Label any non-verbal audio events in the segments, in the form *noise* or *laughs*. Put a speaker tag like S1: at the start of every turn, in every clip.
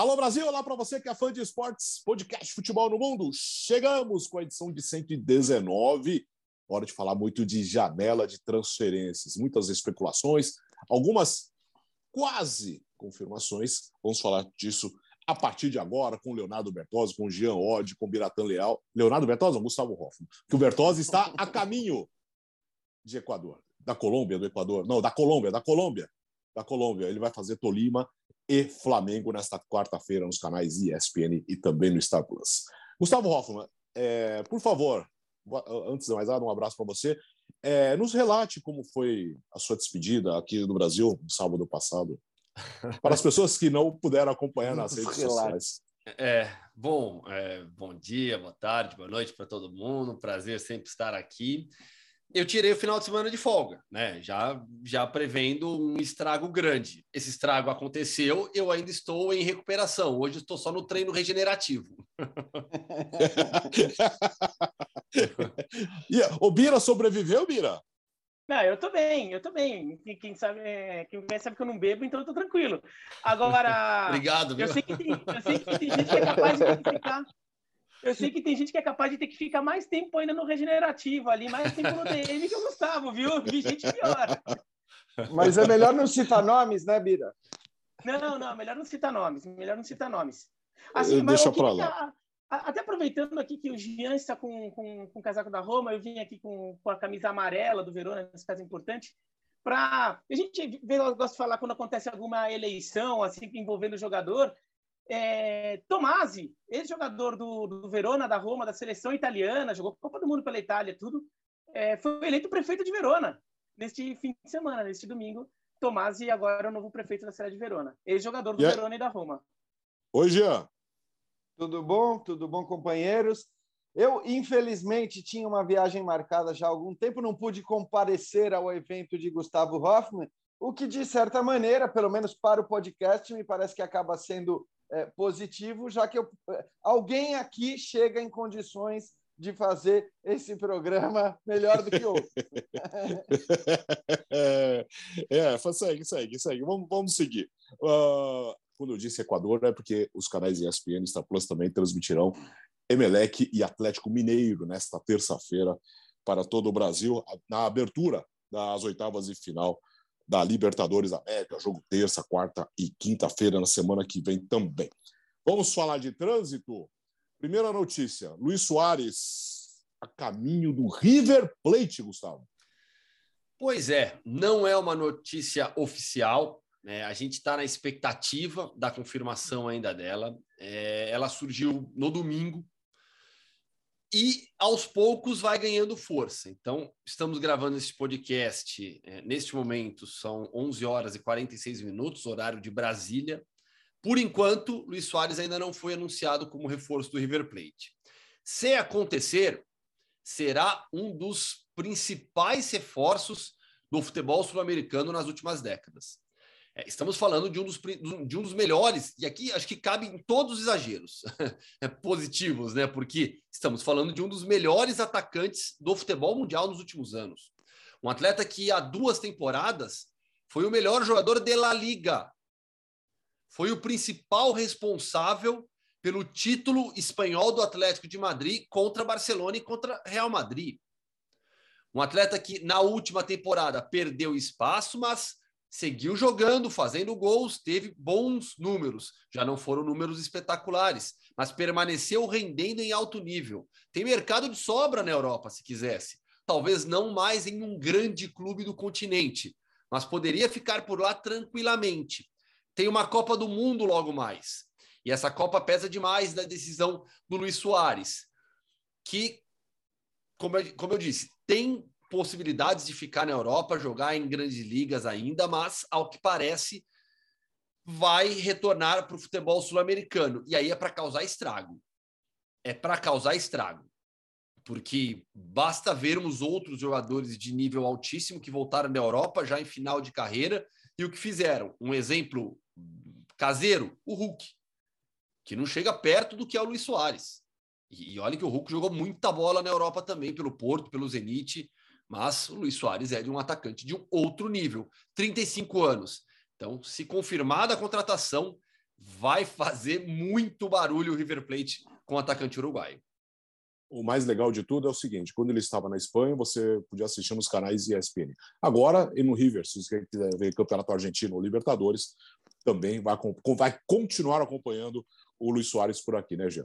S1: Alô Brasil, olá para você que é fã de esportes, podcast Futebol no Mundo. Chegamos com a edição de 119. Hora de falar muito de janela de transferências, muitas especulações, algumas quase confirmações. Vamos falar disso a partir de agora com Leonardo Bertozzi, com Jean Oddi, com Biratan Leal. Leonardo Bertozzi ou Gustavo Hoffman? Que o Bertozzi está a caminho de Equador. Da Colômbia, do Equador. Não, da Colômbia, da Colômbia. Da Colômbia. Ele vai fazer Tolima e Flamengo nesta quarta-feira nos canais ESPN e também no Star Plus. Gustavo Hoffman, é, por favor, antes de mais nada, um abraço para você. É, nos relate como foi a sua despedida aqui no Brasil no sábado passado, para as pessoas que não puderam acompanhar nas *laughs* redes sociais.
S2: É, bom, é, bom dia, boa tarde, boa noite para todo mundo. Prazer sempre estar aqui eu tirei o final de semana de folga, né? Já, já prevendo um estrago grande. Ô estrago aconteceu, eu ainda estou em recuperação. Hoje estou só no treino regenerativo. *laughs*
S1: e, o Bira sobreviveu, Bira?
S3: Não, eu tô bem, eu tô bem. Quem sabe, é, quem sabe que eu não bebo, então eu tô tranquilo. Agora. *laughs*
S2: Obrigado,
S3: viu? Eu sei, que tem, eu sei que tem gente que é capaz de ficar eu sei que tem gente que é capaz de ter que ficar mais tempo ainda no regenerativo ali, mais tempo no DM que o Gustavo, viu? Vi gente pior.
S4: Mas é melhor não citar nomes, né, Bira?
S3: Não, não, melhor não citar nomes. Melhor não citar nomes. Assim,
S1: Deixa para lá.
S3: Até aproveitando aqui que o Jean está com, com, com o casaco da Roma, eu vim aqui com, com a camisa amarela do Verona, nesse caso importante, para a gente gosta de falar quando acontece alguma eleição assim envolvendo o jogador, é, Tomasi, ex-jogador do, do Verona, da Roma, da seleção italiana, jogou Copa do Mundo pela Itália, tudo, é, foi eleito prefeito de Verona neste fim de semana, neste domingo. Tomasi agora é o novo prefeito da cidade de Verona, ex-jogador do yeah. Verona e da Roma.
S1: Oi, Jean.
S4: Tudo bom? Tudo bom, companheiros? Eu, infelizmente, tinha uma viagem marcada já há algum tempo, não pude comparecer ao evento de Gustavo Hoffman, o que, de certa maneira, pelo menos para o podcast, me parece que acaba sendo é, positivo, já que eu, é, alguém aqui chega em condições de fazer esse programa melhor do que outro.
S1: é, *laughs* é, segue, segue, segue. Vamos, vamos seguir. Uh, quando eu disse Equador, é porque os canais ESPN e Star Plus também transmitirão Emelec e Atlético Mineiro nesta terça-feira para todo o Brasil, na abertura das oitavas de final da Libertadores América, jogo terça, quarta e quinta-feira, na semana que vem também. Vamos falar de trânsito? Primeira notícia: Luiz Soares a caminho do River Plate, Gustavo.
S2: Pois é, não é uma notícia oficial. Né? A gente está na expectativa da confirmação ainda dela. É, ela surgiu no domingo, e aos poucos vai ganhando força. Então, estamos gravando esse podcast é, neste momento, são 11 horas e 46 minutos, horário de Brasília. Por enquanto, Luiz Soares ainda não foi anunciado como reforço do River Plate. Se acontecer, será um dos principais reforços do futebol sul-americano nas últimas décadas. É, estamos falando de um, dos, de um dos melhores, e aqui acho que cabe em todos os exageros *laughs* é, positivos, né? Porque estamos falando de um dos melhores atacantes do futebol mundial nos últimos anos. Um atleta que há duas temporadas foi o melhor jogador de La Liga. Foi o principal responsável pelo título espanhol do Atlético de Madrid contra Barcelona e contra Real Madrid. Um atleta que na última temporada perdeu espaço, mas seguiu jogando, fazendo gols, teve bons números. Já não foram números espetaculares, mas permaneceu rendendo em alto nível. Tem mercado de sobra na Europa, se quisesse. Talvez não mais em um grande clube do continente, mas poderia ficar por lá tranquilamente. Tem uma Copa do Mundo logo mais. E essa Copa pesa demais da decisão do Luiz Soares, que, como eu, como eu disse, tem possibilidades de ficar na Europa, jogar em grandes ligas ainda, mas, ao que parece, vai retornar para o futebol sul-americano. E aí é para causar estrago. É para causar estrago. Porque basta vermos outros jogadores de nível altíssimo que voltaram da Europa já em final de carreira e o que fizeram. Um exemplo caseiro, o Hulk, que não chega perto do que é o Luiz Soares. E, e olha que o Hulk jogou muita bola na Europa também, pelo Porto, pelo Zenit. Mas o Luiz Soares é de um atacante de um outro nível, 35 anos. Então, se confirmada a contratação, vai fazer muito barulho o River Plate com o atacante uruguaio.
S1: O mais legal de tudo é o seguinte: quando ele estava na Espanha, você podia assistir nos canais ESPN. Agora, e no River, se você quiser ver Campeonato Argentino ou Libertadores, também vai, vai continuar acompanhando o Luiz Soares por aqui, né, Jean?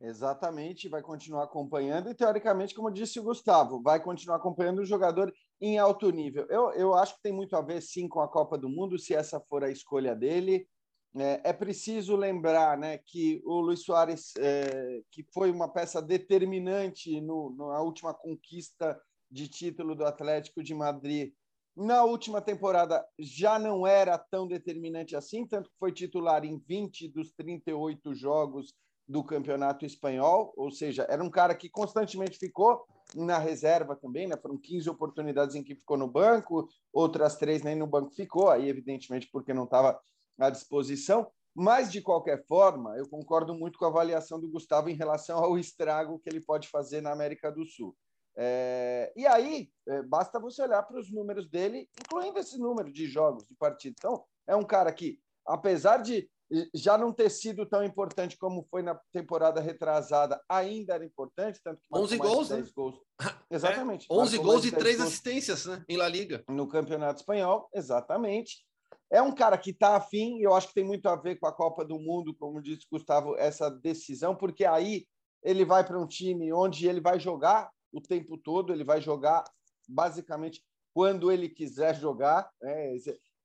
S4: Exatamente, vai continuar acompanhando e, teoricamente, como disse o Gustavo, vai continuar acompanhando o jogador em alto nível. Eu, eu acho que tem muito a ver, sim, com a Copa do Mundo, se essa for a escolha dele. É, é preciso lembrar né, que o Luiz Soares, é, que foi uma peça determinante no, na última conquista de título do Atlético de Madrid, na última temporada já não era tão determinante assim, tanto que foi titular em 20 dos 38 jogos do campeonato espanhol, ou seja, era um cara que constantemente ficou na reserva também, né? Foram 15 oportunidades em que ficou no banco, outras três nem no banco ficou, aí evidentemente porque não estava à disposição. Mas de qualquer forma, eu concordo muito com a avaliação do Gustavo em relação ao estrago que ele pode fazer na América do Sul. É, e aí, é, basta você olhar para os números dele, incluindo esse número de jogos, de partidas. Então, é um cara que, apesar de já não ter sido tão importante como foi na temporada retrasada, ainda era importante, tanto que
S2: 11 gols, né?
S4: gols. *laughs* Exatamente.
S2: É, 11 gols e 3 assistências né? em La Liga.
S4: No Campeonato Espanhol, exatamente. É um cara que está afim, e eu acho que tem muito a ver com a Copa do Mundo, como disse Gustavo, essa decisão, porque aí ele vai para um time onde ele vai jogar o tempo todo, ele vai jogar basicamente quando ele quiser jogar, né?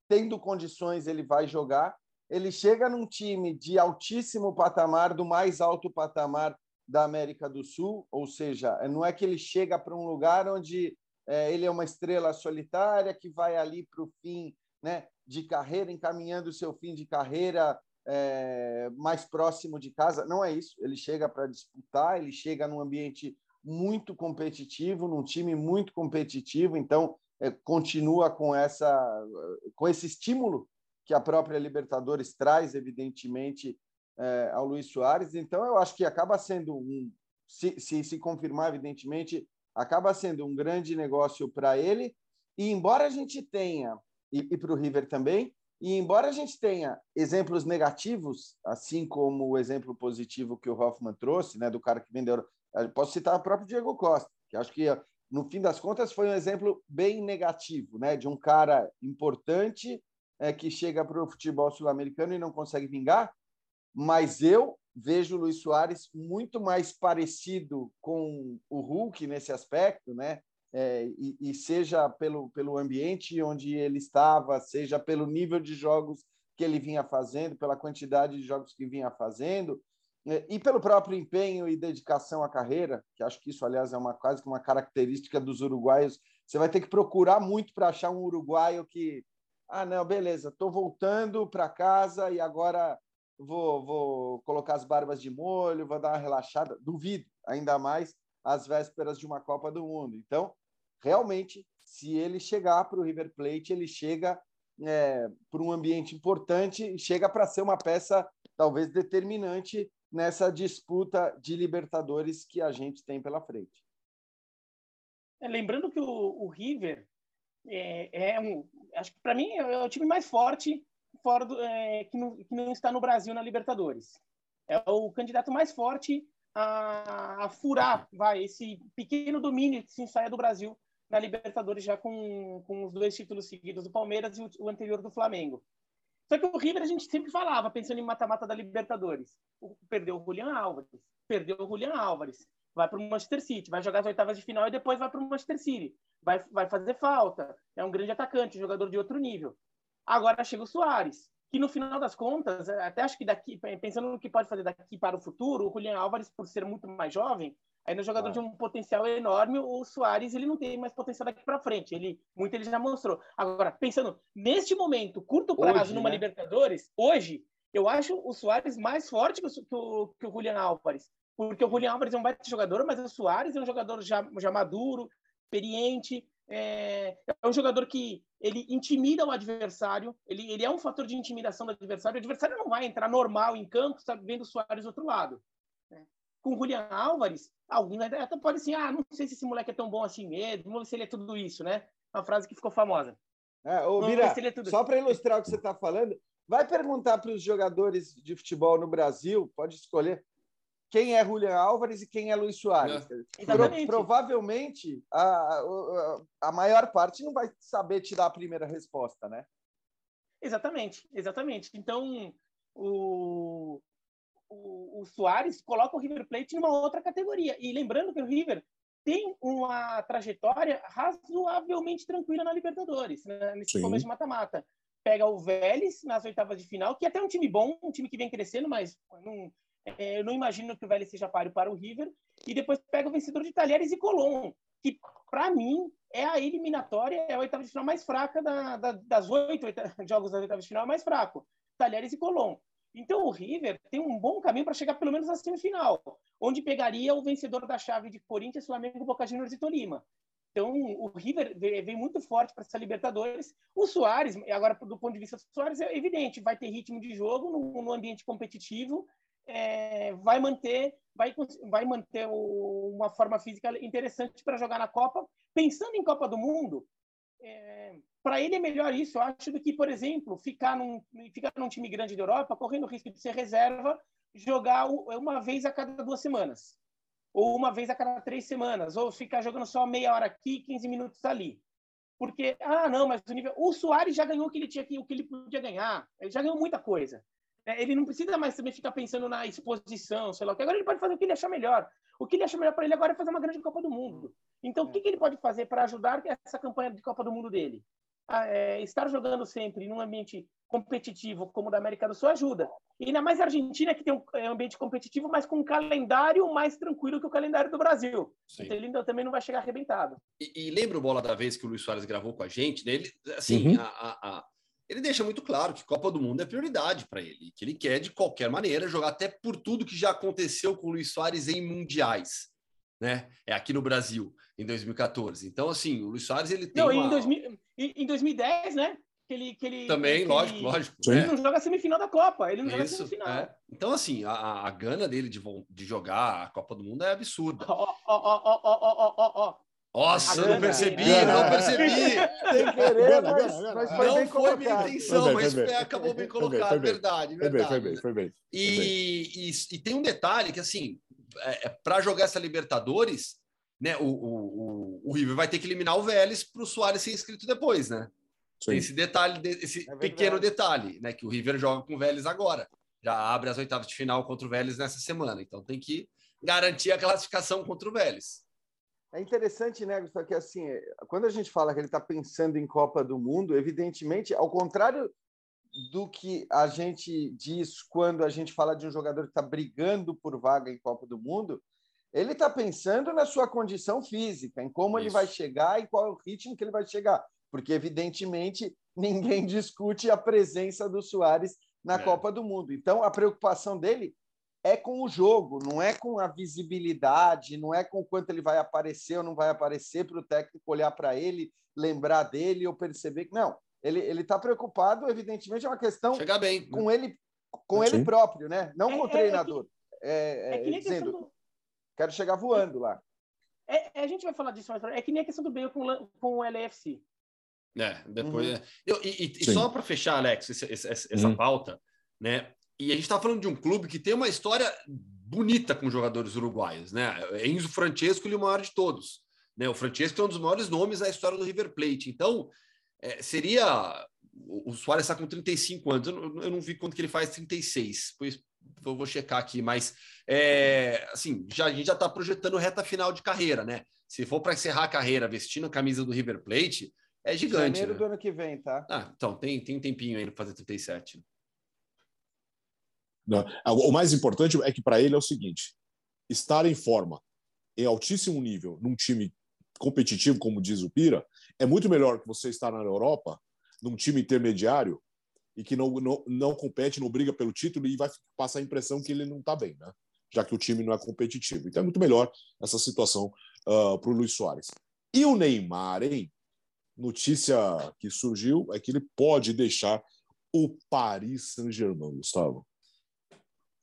S4: tendo condições, ele vai jogar ele chega num time de altíssimo patamar, do mais alto patamar da América do Sul, ou seja, não é que ele chega para um lugar onde é, ele é uma estrela solitária que vai ali para o fim né, de carreira, encaminhando o seu fim de carreira é, mais próximo de casa. Não é isso. Ele chega para disputar, ele chega num ambiente muito competitivo, num time muito competitivo, então é, continua com essa com esse estímulo que a própria Libertadores traz, evidentemente, é, ao Luiz Soares. Então, eu acho que acaba sendo um, se, se, se confirmar, evidentemente, acaba sendo um grande negócio para ele. E embora a gente tenha, e, e para o River também, e embora a gente tenha exemplos negativos, assim como o exemplo positivo que o Hoffman trouxe, né, do cara que vendeu, posso citar o próprio Diego Costa, que acho que no fim das contas foi um exemplo bem negativo, né, de um cara importante é, que chega para o futebol sul-americano e não consegue vingar, mas eu vejo o Luiz Soares muito mais parecido com o Hulk nesse aspecto, né? É, e, e, seja pelo, pelo ambiente onde ele estava, seja pelo nível de jogos que ele vinha fazendo, pela quantidade de jogos que vinha fazendo, é, e pelo próprio empenho e dedicação à carreira, que acho que isso, aliás, é uma quase que uma característica dos uruguaios. Você vai ter que procurar muito para achar um uruguaio que ah, não, beleza, estou voltando para casa e agora vou, vou colocar as barbas de molho, vou dar uma relaxada. Duvido, ainda mais às vésperas de uma Copa do Mundo. Então, realmente, se ele chegar para o River Plate, ele chega é, para um ambiente importante chega para ser uma peça talvez determinante nessa disputa de Libertadores que a gente tem pela frente.
S3: É, lembrando que o, o River é, é um, acho que para mim é o time mais forte fora do, é, que, não, que não está no Brasil na Libertadores. É o candidato mais forte a, a furar, vai, esse pequeno domínio que se ensaia do Brasil na Libertadores já com, com os dois títulos seguidos do Palmeiras e o, o anterior do Flamengo. Só que o River a gente sempre falava, pensando em mata-mata da Libertadores. perdeu o Julian Álvares, perdeu o Julian Álvares, vai para o Manchester City, vai jogar as oitavas de final e depois vai para o Manchester City vai, vai fazer falta, é um grande atacante, um jogador de outro nível. Agora chega o Soares, que no final das contas, é, até acho que daqui, pensando no que pode fazer daqui para o futuro, o Julian Álvares, por ser muito mais jovem, ainda é um jogador ah. de um potencial enorme, o Soares ele não tem mais potencial daqui para frente, ele muito ele já mostrou. Agora, pensando neste momento, curto prazo hoje, numa né? Libertadores, hoje, eu acho o Soares mais forte que o, que o, que o Julian Álvares, porque o Julian Álvares é um baita jogador, mas o Soares é um jogador já, já maduro, experiente, é, é, um jogador que ele intimida o adversário, ele, ele é um fator de intimidação do adversário. O adversário não vai entrar normal em campo, sabe, vendo o Soares do outro lado. Né? Com o Julian Álvares, alguém até pode assim, ah, não sei se esse moleque é tão bom assim mesmo, vamos ver se ele é tudo isso, né? Uma frase que ficou famosa.
S4: É, ô, Mira, é só para ilustrar o que você está falando, Vai perguntar para os jogadores de futebol no Brasil, pode escolher quem é Julian Álvares e quem é Luiz Soares. É. Pro, provavelmente a, a, a, maior parte não vai saber te dar a primeira resposta, né?
S3: Exatamente, exatamente. Então o, o, o Soares coloca o River Plate numa outra categoria. E lembrando que o River tem uma trajetória razoavelmente tranquila na Libertadores, né? nesse Sim. começo de mata-mata. Pega o Vélez nas oitavas de final, que é até um time bom, um time que vem crescendo, mas não, é, eu não imagino que o Vélez seja páreo para o River. E depois pega o vencedor de Talheres e Colón, que para mim é a eliminatória, é a oitava de final mais fraca da, da, das oito *laughs* jogos das oitavas de final, é mais fraco. Talheres e Colón. Então o River tem um bom caminho para chegar pelo menos à semifinal, onde pegaria o vencedor da chave de Corinthians, Flamengo, Boca Juniors e Tolima. Então o River vem muito forte para essa Libertadores. O Soares, agora do ponto de vista do Soares, é evidente, vai ter ritmo de jogo no, no ambiente competitivo, é, vai manter, vai, vai manter o, uma forma física interessante para jogar na Copa. Pensando em Copa do Mundo, é, para ele é melhor isso, eu acho, do que, por exemplo, ficar num, ficar num time grande da Europa, correndo o risco de ser reserva, jogar uma vez a cada duas semanas, ou uma vez a cada três semanas, ou ficar jogando só meia hora aqui, 15 minutos ali. Porque, ah, não, mas o nível. O Soares já ganhou o que ele tinha o que ele podia ganhar. Ele já ganhou muita coisa. É, ele não precisa mais também ficar pensando na exposição, sei lá o que. Agora ele pode fazer o que ele achar melhor. O que ele acha melhor para ele agora é fazer uma grande Copa do Mundo. Então, o que, que ele pode fazer para ajudar essa campanha de Copa do Mundo dele? é, estar jogando sempre num ambiente competitivo como o da América do Sul ajuda. E ainda mais a Argentina, que tem um é, ambiente competitivo, mas com um calendário mais tranquilo que o calendário do Brasil. Sim. Então ele ainda também não vai chegar arrebentado.
S2: E, e lembra o bola da vez que o Luiz Soares gravou com a gente? Né? Ele, assim, uhum. a, a, a, ele deixa muito claro que Copa do Mundo é prioridade para ele, que ele quer de qualquer maneira jogar até por tudo que já aconteceu com o Luiz Soares em mundiais né? É aqui no Brasil, em 2014. Então, assim, o Luiz Soares, ele tem
S3: Não,
S2: uma...
S3: em, 2000, em 2010, né? Que ele, que ele,
S2: Também,
S3: que
S2: lógico, ele, lógico.
S3: Ele é. não joga semifinal da Copa, ele não Isso, joga semifinal.
S2: É. Então, assim, a, a gana dele de, de jogar a Copa do Mundo é absurda.
S3: Ó, ó, ó, ó, ó, ó, ó.
S2: Nossa, eu não percebi, não percebi. *laughs* Sem querer, mas, mas foi não foi minha intenção, mas bem, acabou bem colocado, foi bem, verdade, verdade. Foi bem, foi bem, foi bem. E, e, e tem um detalhe que, assim, é, é para jogar essa Libertadores, né, o, o, o, River vai ter que eliminar o Vélez para o Soares ser inscrito depois, né? Sim. Tem esse detalhe, esse é pequeno detalhe, né? Que o River joga com o Vélez agora. Já abre as oitavas de final contra o Vélez nessa semana. Então tem que garantir a classificação contra o Vélez.
S4: É interessante, né, Gustavo, que assim, quando a gente fala que ele está pensando em Copa do Mundo, evidentemente, ao contrário do que a gente diz quando a gente fala de um jogador que está brigando por vaga em Copa do Mundo, ele está pensando na sua condição física, em como Isso. ele vai chegar e qual é o ritmo que ele vai chegar. Porque, evidentemente, *laughs* ninguém discute a presença do Soares na é. Copa do Mundo. Então, a preocupação dele é com o jogo, não é com a visibilidade, não é com o quanto ele vai aparecer ou não vai aparecer para o técnico olhar para ele, lembrar dele ou perceber que não. Ele ele está preocupado, evidentemente, é uma questão
S2: Chegar bem,
S4: né? com né? ele com Sim. ele próprio, né? Não é, com o treinador. É, é, é dizendo, do... Quero chegar voando lá.
S3: É, é, a gente vai falar disso mais É que nem a questão do Bale com, com o LFC.
S2: É, depois. Uhum. É. Eu, e, e só para fechar, Alex, essa, essa, essa uhum. pauta, né? E a gente está falando de um clube que tem uma história bonita com jogadores uruguaios, né? Enzo Francesco, ele é o maior de todos. Né? O Francesco é um dos maiores nomes da história do River Plate. Então, é, seria. O Soares está com 35 anos, eu não, eu não vi quanto que ele faz 36, pois eu vou checar aqui, mas é, assim, já, a gente já está projetando reta final de carreira, né? Se for para encerrar a carreira vestindo a camisa do River Plate, é gigante.
S4: Janeiro
S2: né?
S4: do ano que vem, tá?
S2: Ah, então, tem, tem um tempinho aí para fazer 37.
S1: Não. O mais importante é que para ele é o seguinte: estar em forma, em altíssimo nível, num time competitivo, como diz o Pira, é muito melhor que você estar na Europa, num time intermediário, e que não, não, não compete, não briga pelo título e vai passar a impressão que ele não está bem, né? já que o time não é competitivo. Então é muito melhor essa situação uh, para o Luiz Soares. E o Neymar, hein? Notícia que surgiu é que ele pode deixar o Paris Saint-Germain, Gustavo.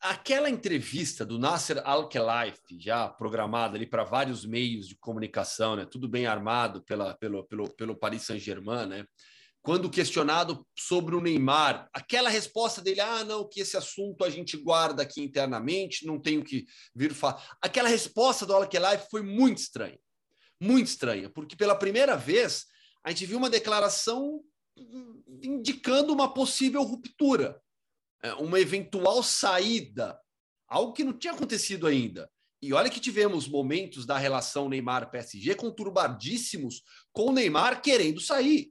S2: Aquela entrevista do Nasser Al-Khelaifi, já programada ali para vários meios de comunicação, né? tudo bem armado pela, pelo, pelo, pelo Paris Saint-Germain, né? quando questionado sobre o Neymar, aquela resposta dele, ah, não, que esse assunto a gente guarda aqui internamente, não tenho que vir falar. Aquela resposta do Alkelai foi muito estranha, muito estranha, porque pela primeira vez a gente viu uma declaração indicando uma possível ruptura, uma eventual saída, algo que não tinha acontecido ainda. E olha que tivemos momentos da relação Neymar-PSG conturbadíssimos, com o Neymar querendo sair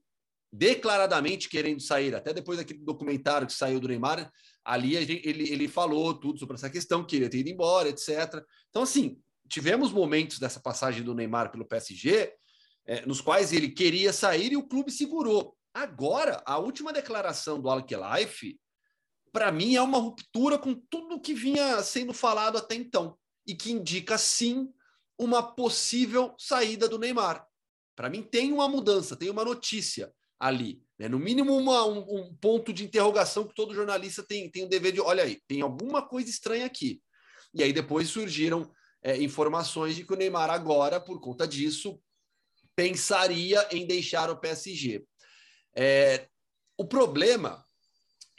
S2: declaradamente querendo sair. Até depois daquele documentário que saiu do Neymar, ali ele, ele falou tudo sobre essa questão, que ele ter ido embora, etc. Então, assim, tivemos momentos dessa passagem do Neymar pelo PSG é, nos quais ele queria sair e o clube segurou. Agora, a última declaração do Al-Khelaifi, para mim, é uma ruptura com tudo que vinha sendo falado até então e que indica, sim, uma possível saída do Neymar. Para mim, tem uma mudança, tem uma notícia ali. Né? No mínimo, uma, um, um, ponto de interrogação que todo jornalista tem, tem o dever de. Olha aí, tem alguma coisa estranha aqui. E aí depois surgiram é, informações de que o Neymar, agora, por conta disso, pensaria em deixar o PSG. É, o problema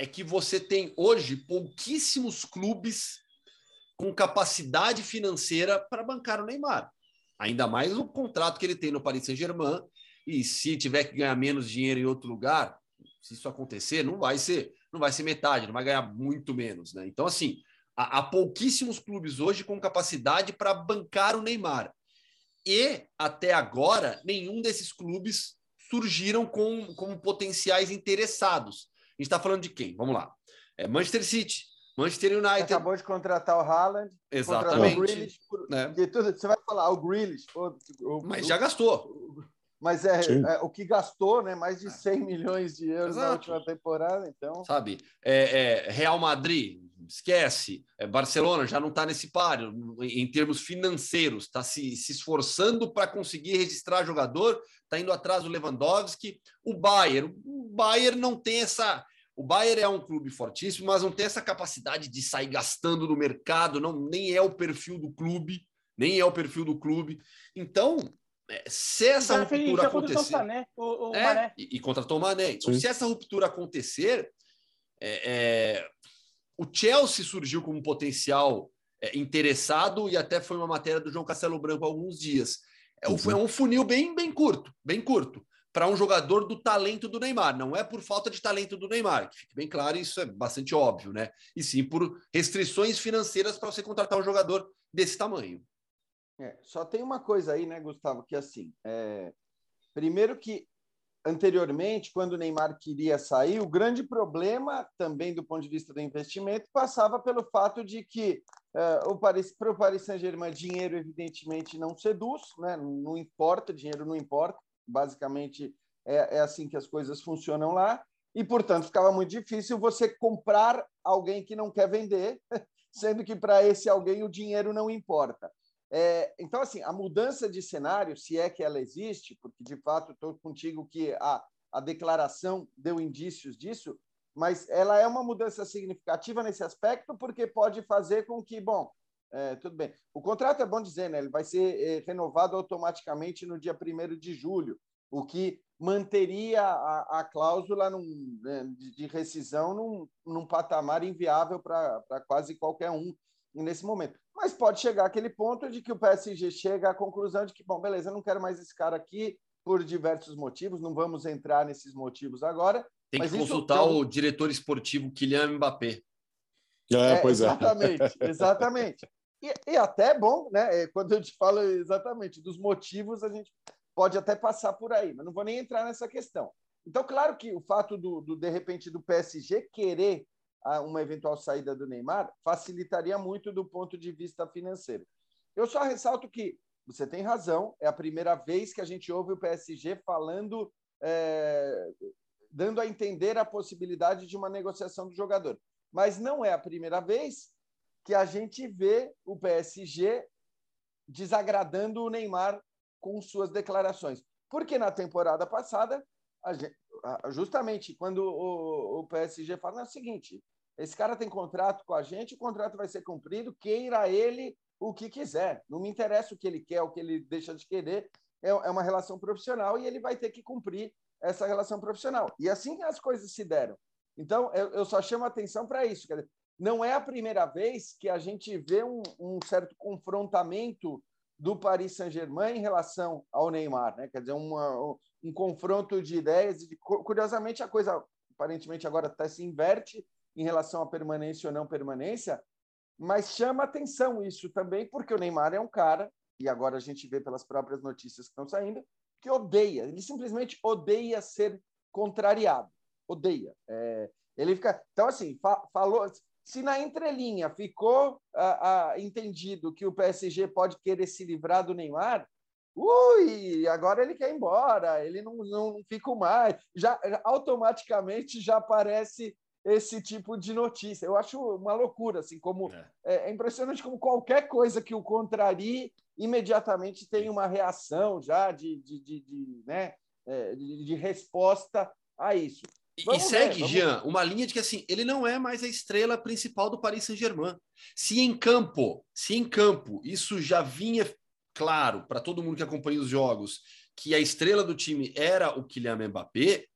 S2: é que você tem hoje pouquíssimos clubes com capacidade financeira para bancar o Neymar. Ainda mais o contrato que ele tem no Paris Saint-Germain, e se tiver que ganhar menos dinheiro em outro lugar, se isso acontecer, não vai ser, não vai ser metade, não vai ganhar muito menos, né? Então, assim, há, há pouquíssimos clubes hoje com capacidade para bancar o Neymar. E até agora, nenhum desses clubes surgiram com, como potenciais interessados. A gente está falando de quem? Vamos lá. É Manchester City, Manchester United.
S4: Acabou de contratar o Haaland.
S2: Exatamente. O Grealish,
S4: por, né? tudo, você vai falar, o Grealish. O,
S2: o, Mas já gastou.
S4: Mas é, é, o que gastou, né? Mais de 100 milhões de euros Exato. na última temporada, então.
S2: Sabe? É, é Real Madrid, esquece. É, Barcelona já não está nesse páreo em termos financeiros, está se, se esforçando para conseguir registrar jogador, está indo atrás do Lewandowski. O Bayern, o Bayern não tem essa. O Bayern é um clube fortíssimo, mas não tem essa capacidade de sair gastando no mercado, não nem é o perfil do clube, nem é o perfil do clube. Então, é, se essa ruptura acontecer. Sané, o, o é, e, e, contratou o Mané. Então, se essa ruptura acontecer, é, é, o Chelsea surgiu como potencial é, interessado e até foi uma matéria do João Castelo Branco há alguns dias. É, um, é um funil bem, bem curto, bem curto, para um jogador do talento do Neymar. Não é por falta de talento do Neymar, que fique bem claro, isso é bastante óbvio, né? E sim por restrições financeiras para você contratar um jogador desse tamanho.
S4: É, só tem uma coisa aí, né, Gustavo, que assim, é... primeiro que anteriormente, quando o Neymar queria sair, o grande problema também do ponto de vista do investimento passava pelo fato de que uh, o Paris, para o Paris Saint-Germain dinheiro evidentemente não seduz, né? não importa, dinheiro não importa, basicamente é, é assim que as coisas funcionam lá, e portanto ficava muito difícil você comprar alguém que não quer vender, *laughs* sendo que para esse alguém o dinheiro não importa. É, então, assim, a mudança de cenário, se é que ela existe, porque de fato estou contigo que a, a declaração deu indícios disso, mas ela é uma mudança significativa nesse aspecto, porque pode fazer com que, bom, é, tudo bem. O contrato é bom dizer, né? Ele vai ser é, renovado automaticamente no dia 1 de julho, o que manteria a, a cláusula num, né, de, de, rescisão num, num patamar inviável para quase qualquer um nesse momento. Mas pode chegar aquele ponto de que o PSG chega à conclusão de que, bom, beleza, eu não quero mais esse cara aqui por diversos motivos, não vamos entrar nesses motivos agora.
S2: Tem que consultar o diretor esportivo Kylian Mbappé.
S1: É, pois
S4: é. Exatamente, *laughs* exatamente. E, e até bom, né? É, quando eu te falo exatamente dos motivos, a gente pode até passar por aí, mas não vou nem entrar nessa questão. Então, claro que o fato do, do de repente do PSG querer uma eventual saída do Neymar facilitaria muito do ponto de vista financeiro. Eu só ressalto que você tem razão, é a primeira vez que a gente ouve o PSG falando, é, dando a entender a possibilidade de uma negociação do jogador. Mas não é a primeira vez que a gente vê o PSG desagradando o Neymar com suas declarações. Porque na temporada passada, gente, justamente quando o, o PSG fala é o seguinte: esse cara tem contrato com a gente, o contrato vai ser cumprido, queira ele o que quiser. Não me interessa o que ele quer, o que ele deixa de querer. É, é uma relação profissional e ele vai ter que cumprir essa relação profissional. E assim as coisas se deram. Então, eu, eu só chamo atenção para isso. Dizer, não é a primeira vez que a gente vê um, um certo confrontamento do Paris Saint-Germain em relação ao Neymar, né? Quer dizer, uma, um confronto de ideias. De, curiosamente, a coisa aparentemente agora até se inverte em relação à permanência ou não permanência, mas chama atenção isso também, porque o Neymar é um cara, e agora a gente vê pelas próprias notícias que estão saindo, que odeia, ele simplesmente odeia ser contrariado, odeia. É, ele fica. Então, assim, fa falou. Se na entrelinha ficou ah, ah, entendido que o PSG pode querer se livrar do Neymar, ui, agora ele quer ir embora, ele não, não fica mais. Já automaticamente já aparece esse tipo de notícia. Eu acho uma loucura, assim, como é, é, é impressionante como qualquer coisa que o contrarie imediatamente tem uma reação já de, de, de, de né, é, de, de, resposta a isso.
S2: Vamos e segue, ver, Jean, uma linha de que assim, ele não é mais a estrela principal do Paris Saint-Germain. Se em campo, se em campo, isso já vinha claro para todo mundo que acompanha os jogos, que a estrela do time era o Kylian Mbappé,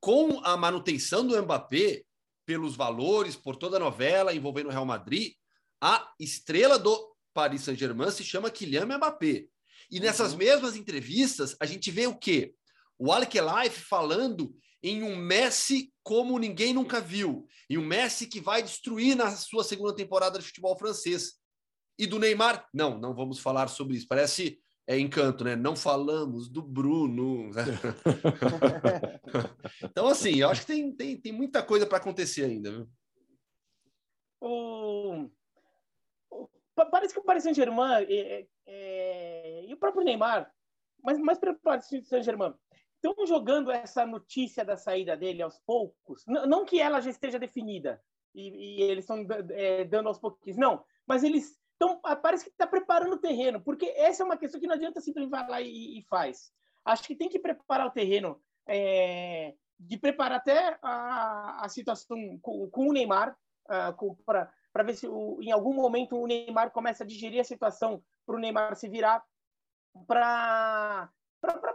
S2: com a manutenção do Mbappé, pelos valores, por toda a novela envolvendo o Real Madrid, a estrela do Paris Saint-Germain se chama Kylian Mbappé. E nessas uhum. mesmas entrevistas, a gente vê o quê? O Alkelife falando em um Messi como ninguém nunca viu, em um Messi que vai destruir na sua segunda temporada de futebol francês. E do Neymar? Não, não vamos falar sobre isso. Parece é encanto, né? Não falamos do Bruno. *laughs* então, assim, eu acho que tem, tem, tem muita coisa para acontecer ainda. Viu?
S3: Parece que o Paris Saint-Germain é, é... e o próprio Neymar, mas mais para o Paris Saint-Germain, estão jogando essa notícia da saída dele aos poucos. Não que ela já esteja definida e, e eles estão é, dando aos pouquinhos, não. Mas eles então, parece que está preparando o terreno, porque essa é uma questão que não adianta simplesmente vai lá e, e faz. Acho que tem que preparar o terreno, é, de preparar até a, a situação com, com, o Neymar, uh, para ver se o, em algum momento o Neymar começa a digerir a situação para o Neymar se virar para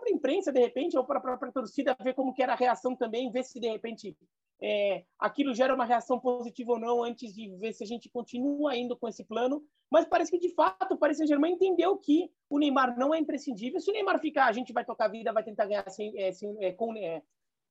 S3: própria imprensa, de repente, ou para a própria torcida, ver como que era a reação também, ver se, de repente, é, aquilo gera uma reação positiva ou não, antes de ver se a gente continua indo com esse plano. Mas parece que, de fato, o Paris Saint-Germain entendeu que o Neymar não é imprescindível. Se o Neymar ficar, a gente vai tocar a vida, vai tentar ganhar sem, é, sem, é, com, é,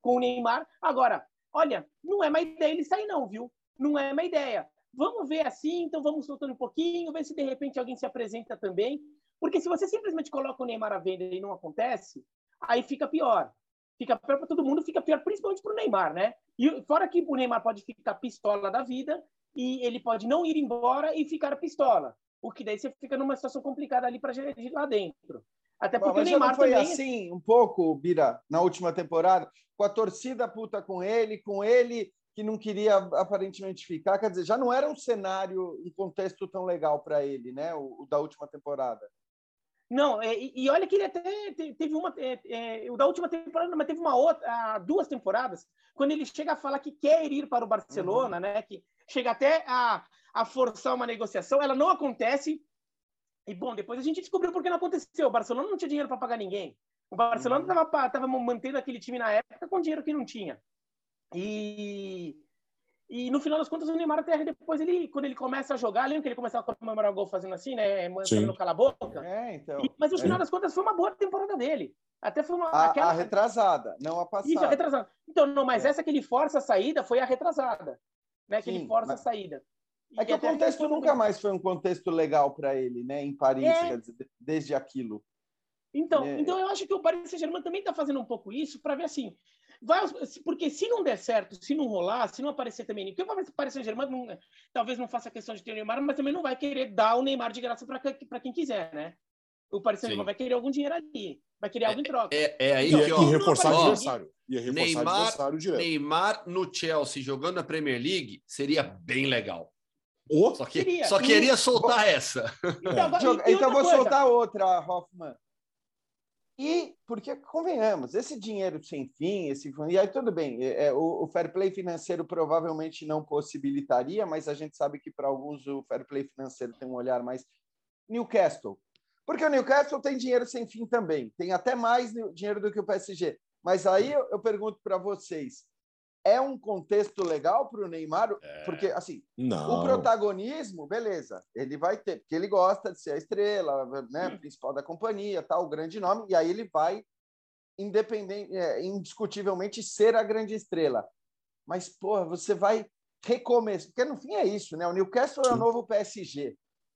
S3: com o Neymar. Agora, olha, não é uma ideia ele sair não, viu? Não é uma ideia. Vamos ver assim, então vamos soltando um pouquinho, ver se de repente alguém se apresenta também. Porque se você simplesmente coloca o Neymar à venda e não acontece, aí fica pior. Fica pior para todo mundo, fica pior principalmente para o Neymar, né? E fora que o Neymar pode ficar pistola da vida e ele pode não ir embora e ficar pistola. O que daí você fica numa situação complicada ali para gerir lá dentro. Até porque
S4: Mas
S3: o Neymar
S4: não foi
S3: também...
S4: assim um pouco, Bira, na última temporada, com a torcida puta com ele, com ele que não queria aparentemente ficar, quer dizer, já não era um cenário, um contexto tão legal para ele, né, o, o da última temporada.
S3: Não, é, e olha que ele até teve uma. É, é, da última temporada, mas teve uma outra, duas temporadas, quando ele chega a falar que quer ir para o Barcelona, uhum. né? Que chega até a, a forçar uma negociação, ela não acontece. E bom, depois a gente descobriu por que não aconteceu. O Barcelona não tinha dinheiro para pagar ninguém. O Barcelona estava uhum. mantendo aquele time na época com dinheiro que não tinha. E e no final das contas, o Neymar até depois, ele, quando ele começa a jogar, lembra que ele começava a comemorar o gol fazendo assim, né? Mandando cala a boca.
S4: É, então.
S3: E, mas no final é. das contas, foi uma boa temporada dele. Até foi uma.
S4: A, aquela... a retrasada, não a passada. Isso,
S3: a retrasada. Então, não, mas é. essa que ele força a saída foi a retrasada. Né? Que Sim, ele força mas... a saída.
S4: É que o contexto nunca mais foi um contexto legal para ele, né? Em Paris, é... dizer, desde aquilo.
S3: Então, é... então eu acho que o Paris Saint-Germain também está fazendo um pouco isso para ver assim. Vai, porque se não der certo, se não rolar, se não aparecer também, porque o Paris Saint-Germain não, talvez não faça questão de ter o Neymar, mas também não vai querer dar o Neymar de graça para quem quiser, né? O Paris Saint-Germain vai querer algum dinheiro ali, vai querer algo em troca.
S2: É, é, é aí
S1: que, ó, e reforçar ó, adversário. E reforçar
S2: Neymar, adversário direto. Neymar no Chelsea jogando na Premier League seria bem legal. Oh, só, que, queria. só queria soltar essa.
S4: Então, agora, então vou coisa. soltar outra, Hoffman. E porque convenhamos, esse dinheiro sem fim, esse e aí tudo bem, é, é, o, o, fair play financeiro provavelmente não possibilitaria, mas a gente sabe que para alguns o fair play financeiro tem um olhar mais Newcastle, porque o Newcastle tem dinheiro sem fim também, tem até mais dinheiro do que o PSG, Mas aí eu, eu pergunto para vocês: é um contexto legal para o Neymar?
S2: É.
S4: Porque, assim,
S1: Não.
S4: o protagonismo, beleza, ele vai ter, porque ele gosta de ser a estrela, né, principal da companhia, tal, o grande nome, e aí ele vai, independente, é, indiscutivelmente, ser a grande estrela. Mas, porra, você vai recomeçar, porque no fim é isso, né? O Newcastle é o
S1: Sim.
S4: novo PSG.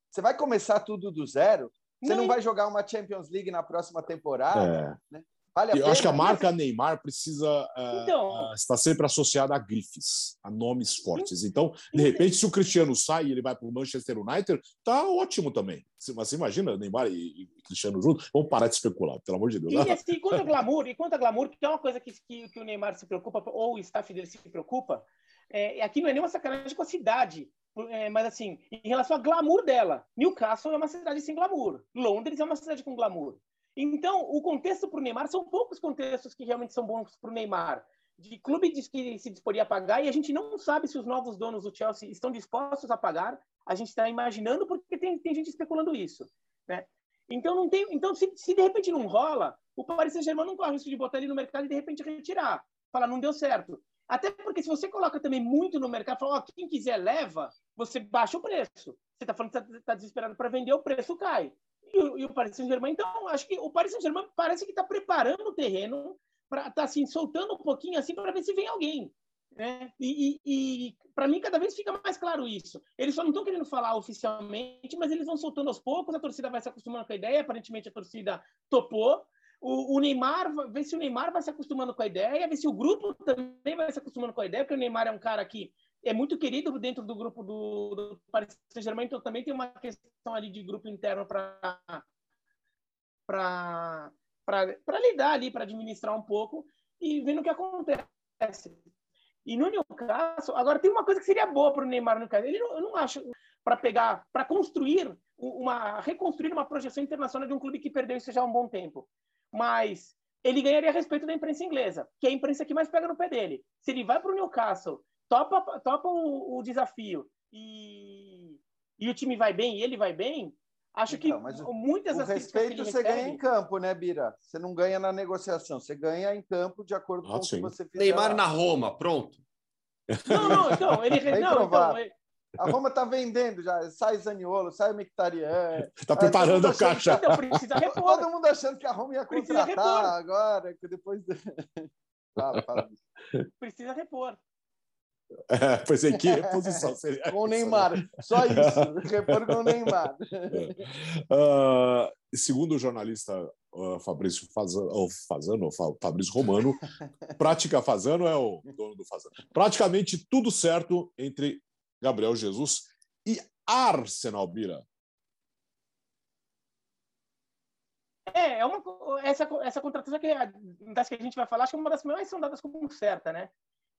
S4: Você vai começar tudo do zero, você não
S3: Nem-
S4: vai jogar uma Champions League na próxima temporada.
S1: É.
S4: Vale
S1: Eu acho que a marca Neymar precisa eh,
S3: Então.
S1: eh, estar sempre associada a grifes, a nomes fortes. Então, de repente, se o Cristiano sai e ele vai para o Manchester United, tá ótimo também. Mas você imagina Neymar e, e Cristiano juntos? Vamos parar de especular, pelo amor de Deus.
S3: E *laughs* assim, quanto a glamour, e quanto a glamour, que é uma coisa que, que, que o Neymar se preocupa, ou o staff dele se preocupa, é, aqui não é nenhuma sacanagem com a cidade, é, mas assim, em relação ao glamour dela, Newcastle é uma cidade sem glamour, Londres é uma cidade com glamour. Então, o contexto para o Neymar são poucos contextos que realmente são bons para o Neymar. De clube diz que se disporia a pagar, e a gente não sabe se os novos donos do Chelsea estão dispostos a pagar. A gente está imaginando porque tem, tem gente especulando isso. Né? Então, não tem, então se, se de repente não rola, o Paris Saint-Germain não corre o risco de botar ele no mercado e de repente retirar. Falar, não deu certo. Até porque se você coloca também muito no mercado, fala, quem quiser leva, você baixa o preço. Você está falando que está tá desesperado para vender, o preço cai. E o, e o Paris Saint-Germain, então, acho que o Paris Saint-Germain parece que está preparando o terreno para estar tá, assim, soltando um pouquinho assim para ver se vem alguém. Né? E, e, e para mim, cada vez fica mais claro isso. Eles só não estão querendo falar oficialmente, mas eles vão soltando aos poucos, a torcida vai se acostumando com a ideia, aparentemente a torcida topou. O, o, Neymar, ver se o Neymar vai se acostumando com a ideia, ver se o grupo também vai se acostumando com a ideia, porque o Neymar é um cara que é muito querido dentro do grupo do, do Paris Saint-Germain, então também tem uma questão ali de grupo interno para lidar ali, para administrar um pouco e vendo o que acontece. E no Newcastle, agora tem uma coisa que seria boa para o Neymar no Newcastle. Ele não, eu não acho para pegar, para construir uma, reconstruir uma projeção internacional de um clube que perdeu isso já há um bom tempo. Mas ele ganharia respeito da imprensa inglesa, que é a imprensa que mais pega no pé dele. Se ele vai para o Newcastle, topa, topa o, o desafio e, e o time vai bem e ele vai bem, Acho então, que muitas
S4: o respeito você ganha em campo, né, Bira? Você não ganha na negociação, você ganha em campo de acordo com ah, o que você fizer.
S2: Neymar na Roma, pronto.
S3: Não, não, então, ele
S4: Bem
S3: não,
S4: então, ele... A Roma está vendendo já, sai Zaniolo, sai Mictarian.
S1: Está *laughs* preparando o caixa.
S3: Que... Então, precisa *laughs* repor.
S4: Todo mundo achando que a Roma ia contratar agora, que depois. *laughs* fala, fala.
S3: Precisa repor.
S1: É, pois é, que reposição seria? *laughs*
S4: com o Neymar, só isso, *laughs* repor com o Neymar.
S1: Uh, segundo o jornalista uh, Fabrício Fazano, ou Fazano, Fabrício Romano, Prática Fazano é o dono do Fazano. Praticamente tudo certo entre Gabriel Jesus e Arsenal Bira.
S3: É, é uma, essa, essa contratação que, das que a gente vai falar, acho que é uma das mais são dadas como certa, né?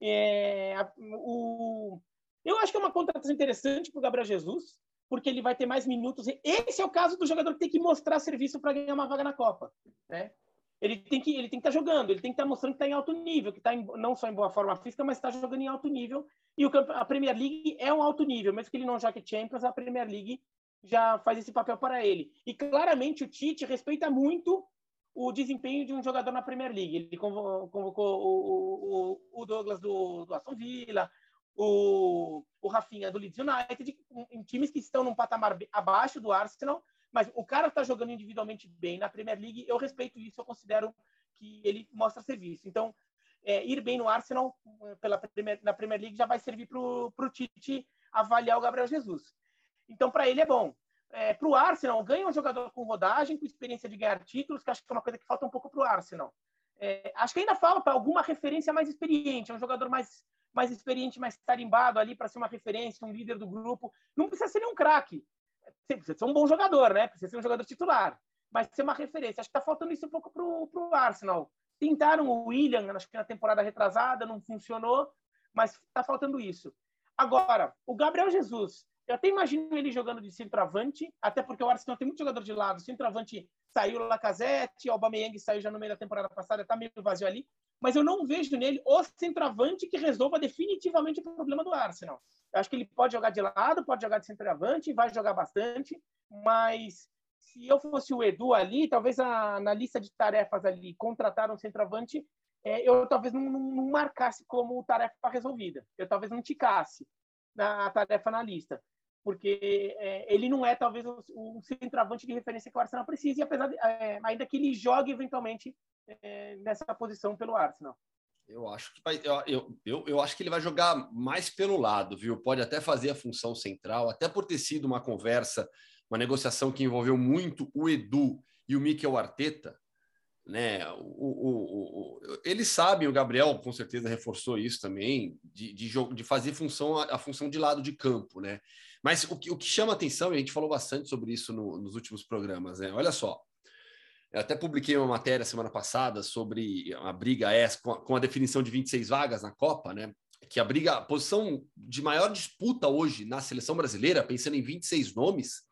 S3: É, o, eu acho que é uma contratação interessante para o Gabriel Jesus, porque ele vai ter mais minutos. Esse é o caso do jogador que tem que mostrar serviço para ganhar uma vaga na Copa. Né? Ele tem que ele tem que estar tá jogando, ele tem que estar tá mostrando que está em alto nível, que está não só em boa forma física, mas está jogando em alto nível. E o, a Premier League é um alto nível, mesmo que ele não jogue Champions, a Premier League já faz esse papel para ele. E claramente o Tite respeita muito o desempenho de um jogador na Premier League. Ele convocou o, o, o Douglas do, do, Aston Villa, o, o Rafinha do Leeds United, em times que estão num patamar abaixo do Arsenal, mas o cara está jogando individualmente bem na Premier League. Eu respeito isso, eu considero que ele mostra serviço. Então, é, ir bem no Arsenal pela Premier, na Premier League já vai servir para o Tite avaliar o Gabriel Jesus. Então, para ele é bom é, para o Arsenal, ganha um jogador com rodagem, com experiência de ganhar títulos, que acho que é uma coisa que falta um pouco para o Arsenal. É, acho que ainda falta alguma referência mais experiente, um jogador mais, mais experiente, mais tarimbado ali para ser uma referência, um líder do grupo. Não precisa ser nenhum craque. Precisa ser um bom jogador, né? Precisa ser um jogador titular. Mas ser uma referência. Acho que está faltando isso um pouco para o Arsenal. Tentaram o William, acho que na temporada retrasada, não funcionou, mas está faltando isso. Agora, o Gabriel Jesus, eu até imagino ele jogando de centroavante, até porque o Arsenal tem muito jogador de lado. Centroavante saiu o Lacazette, o Aubameyang saiu já no meio da temporada passada, está meio vazio ali. Mas eu não vejo nele o centroavante que resolva definitivamente o problema do Arsenal. Eu acho que ele pode jogar de lado, pode jogar de centroavante, vai jogar bastante, mas se eu fosse o Edu ali, talvez a, na lista de tarefas ali, contratar um centroavante, é, eu talvez não, não, marcasse como tarefa resolvida. Eu talvez não ticasse na tarefa na lista, porque é, ele não é talvez o, o, centroavante de referência que o Arsenal precisa, e apesar de, é, ainda que ele jogue eventualmente é, nessa posição pelo Arsenal.
S2: Eu acho que vai, eu, eu, eu acho que ele vai jogar mais pelo lado, viu? Pode até fazer a função central, até por ter sido uma conversa, uma negociação que envolveu muito o Edu e o Mikel Arteta, né? O, o, o, eles sabem, o Gabriel com certeza reforçou isso também, de, de, de fazer função a, a, função de lado de campo, né? Mas o que, o que chama atenção, e a gente falou bastante sobre isso no, nos últimos programas, né? Olha só, eu até publiquei uma matéria semana passada sobre a briga essa com a, com a definição de 26 vagas na Copa, né? Que a briga, a posição de maior disputa hoje na seleção brasileira, pensando em 26 nomes,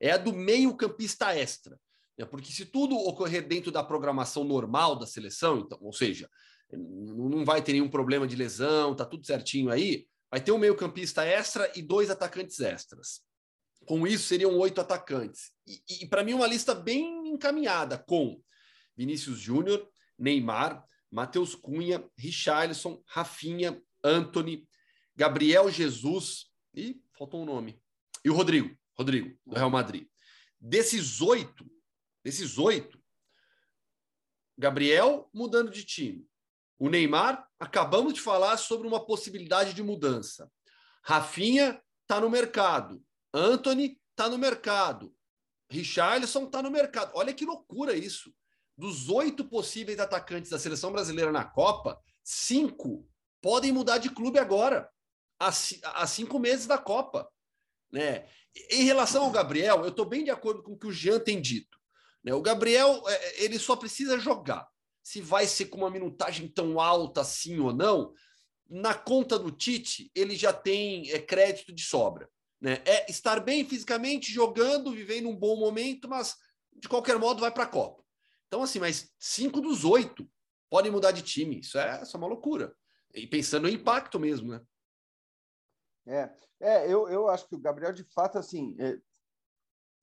S2: é a do meio-campista extra. Né? Porque se tudo ocorrer dentro da programação normal da seleção, então, ou seja, não vai ter nenhum problema de lesão, tá tudo certinho aí, vai ter um meio-campista extra e dois atacantes extras. Com isso, seriam oito atacantes. E, e para mim, uma lista bem encaminhada, com Vinícius Júnior, Neymar, Matheus Cunha, Richarlison, Rafinha, Anthony, Gabriel Jesus e faltou um nome. E o Rodrigo, Rodrigo, do Real Madrid. Desses oito, Desses oito, Gabriel mudando de time. O Neymar, acabamos de falar sobre uma possibilidade de mudança. Rafinha está no mercado. Anthony está no mercado. Richarlison está no mercado. Olha que loucura isso. Dos oito possíveis atacantes da seleção brasileira na Copa, cinco podem mudar de clube agora, há cinco meses da Copa. Né? Em relação ao Gabriel, eu estou bem de acordo com o que o Jean tem dito. Né? O Gabriel, é, é, ele só precisa jogar. Se vai ser com uma minutagem tão alta assim ou não, na conta do Tite, ele já tem é, crédito de sobra. Né? É estar bem fisicamente, jogando, vivendo um bom momento, mas de qualquer modo vai para a Copa. Então, assim, mas cinco dos oito podem mudar de time. Isso é, isso é uma loucura. E pensando no impacto mesmo, né?
S4: É, é eu, eu acho que o Gabriel, de fato, assim, é,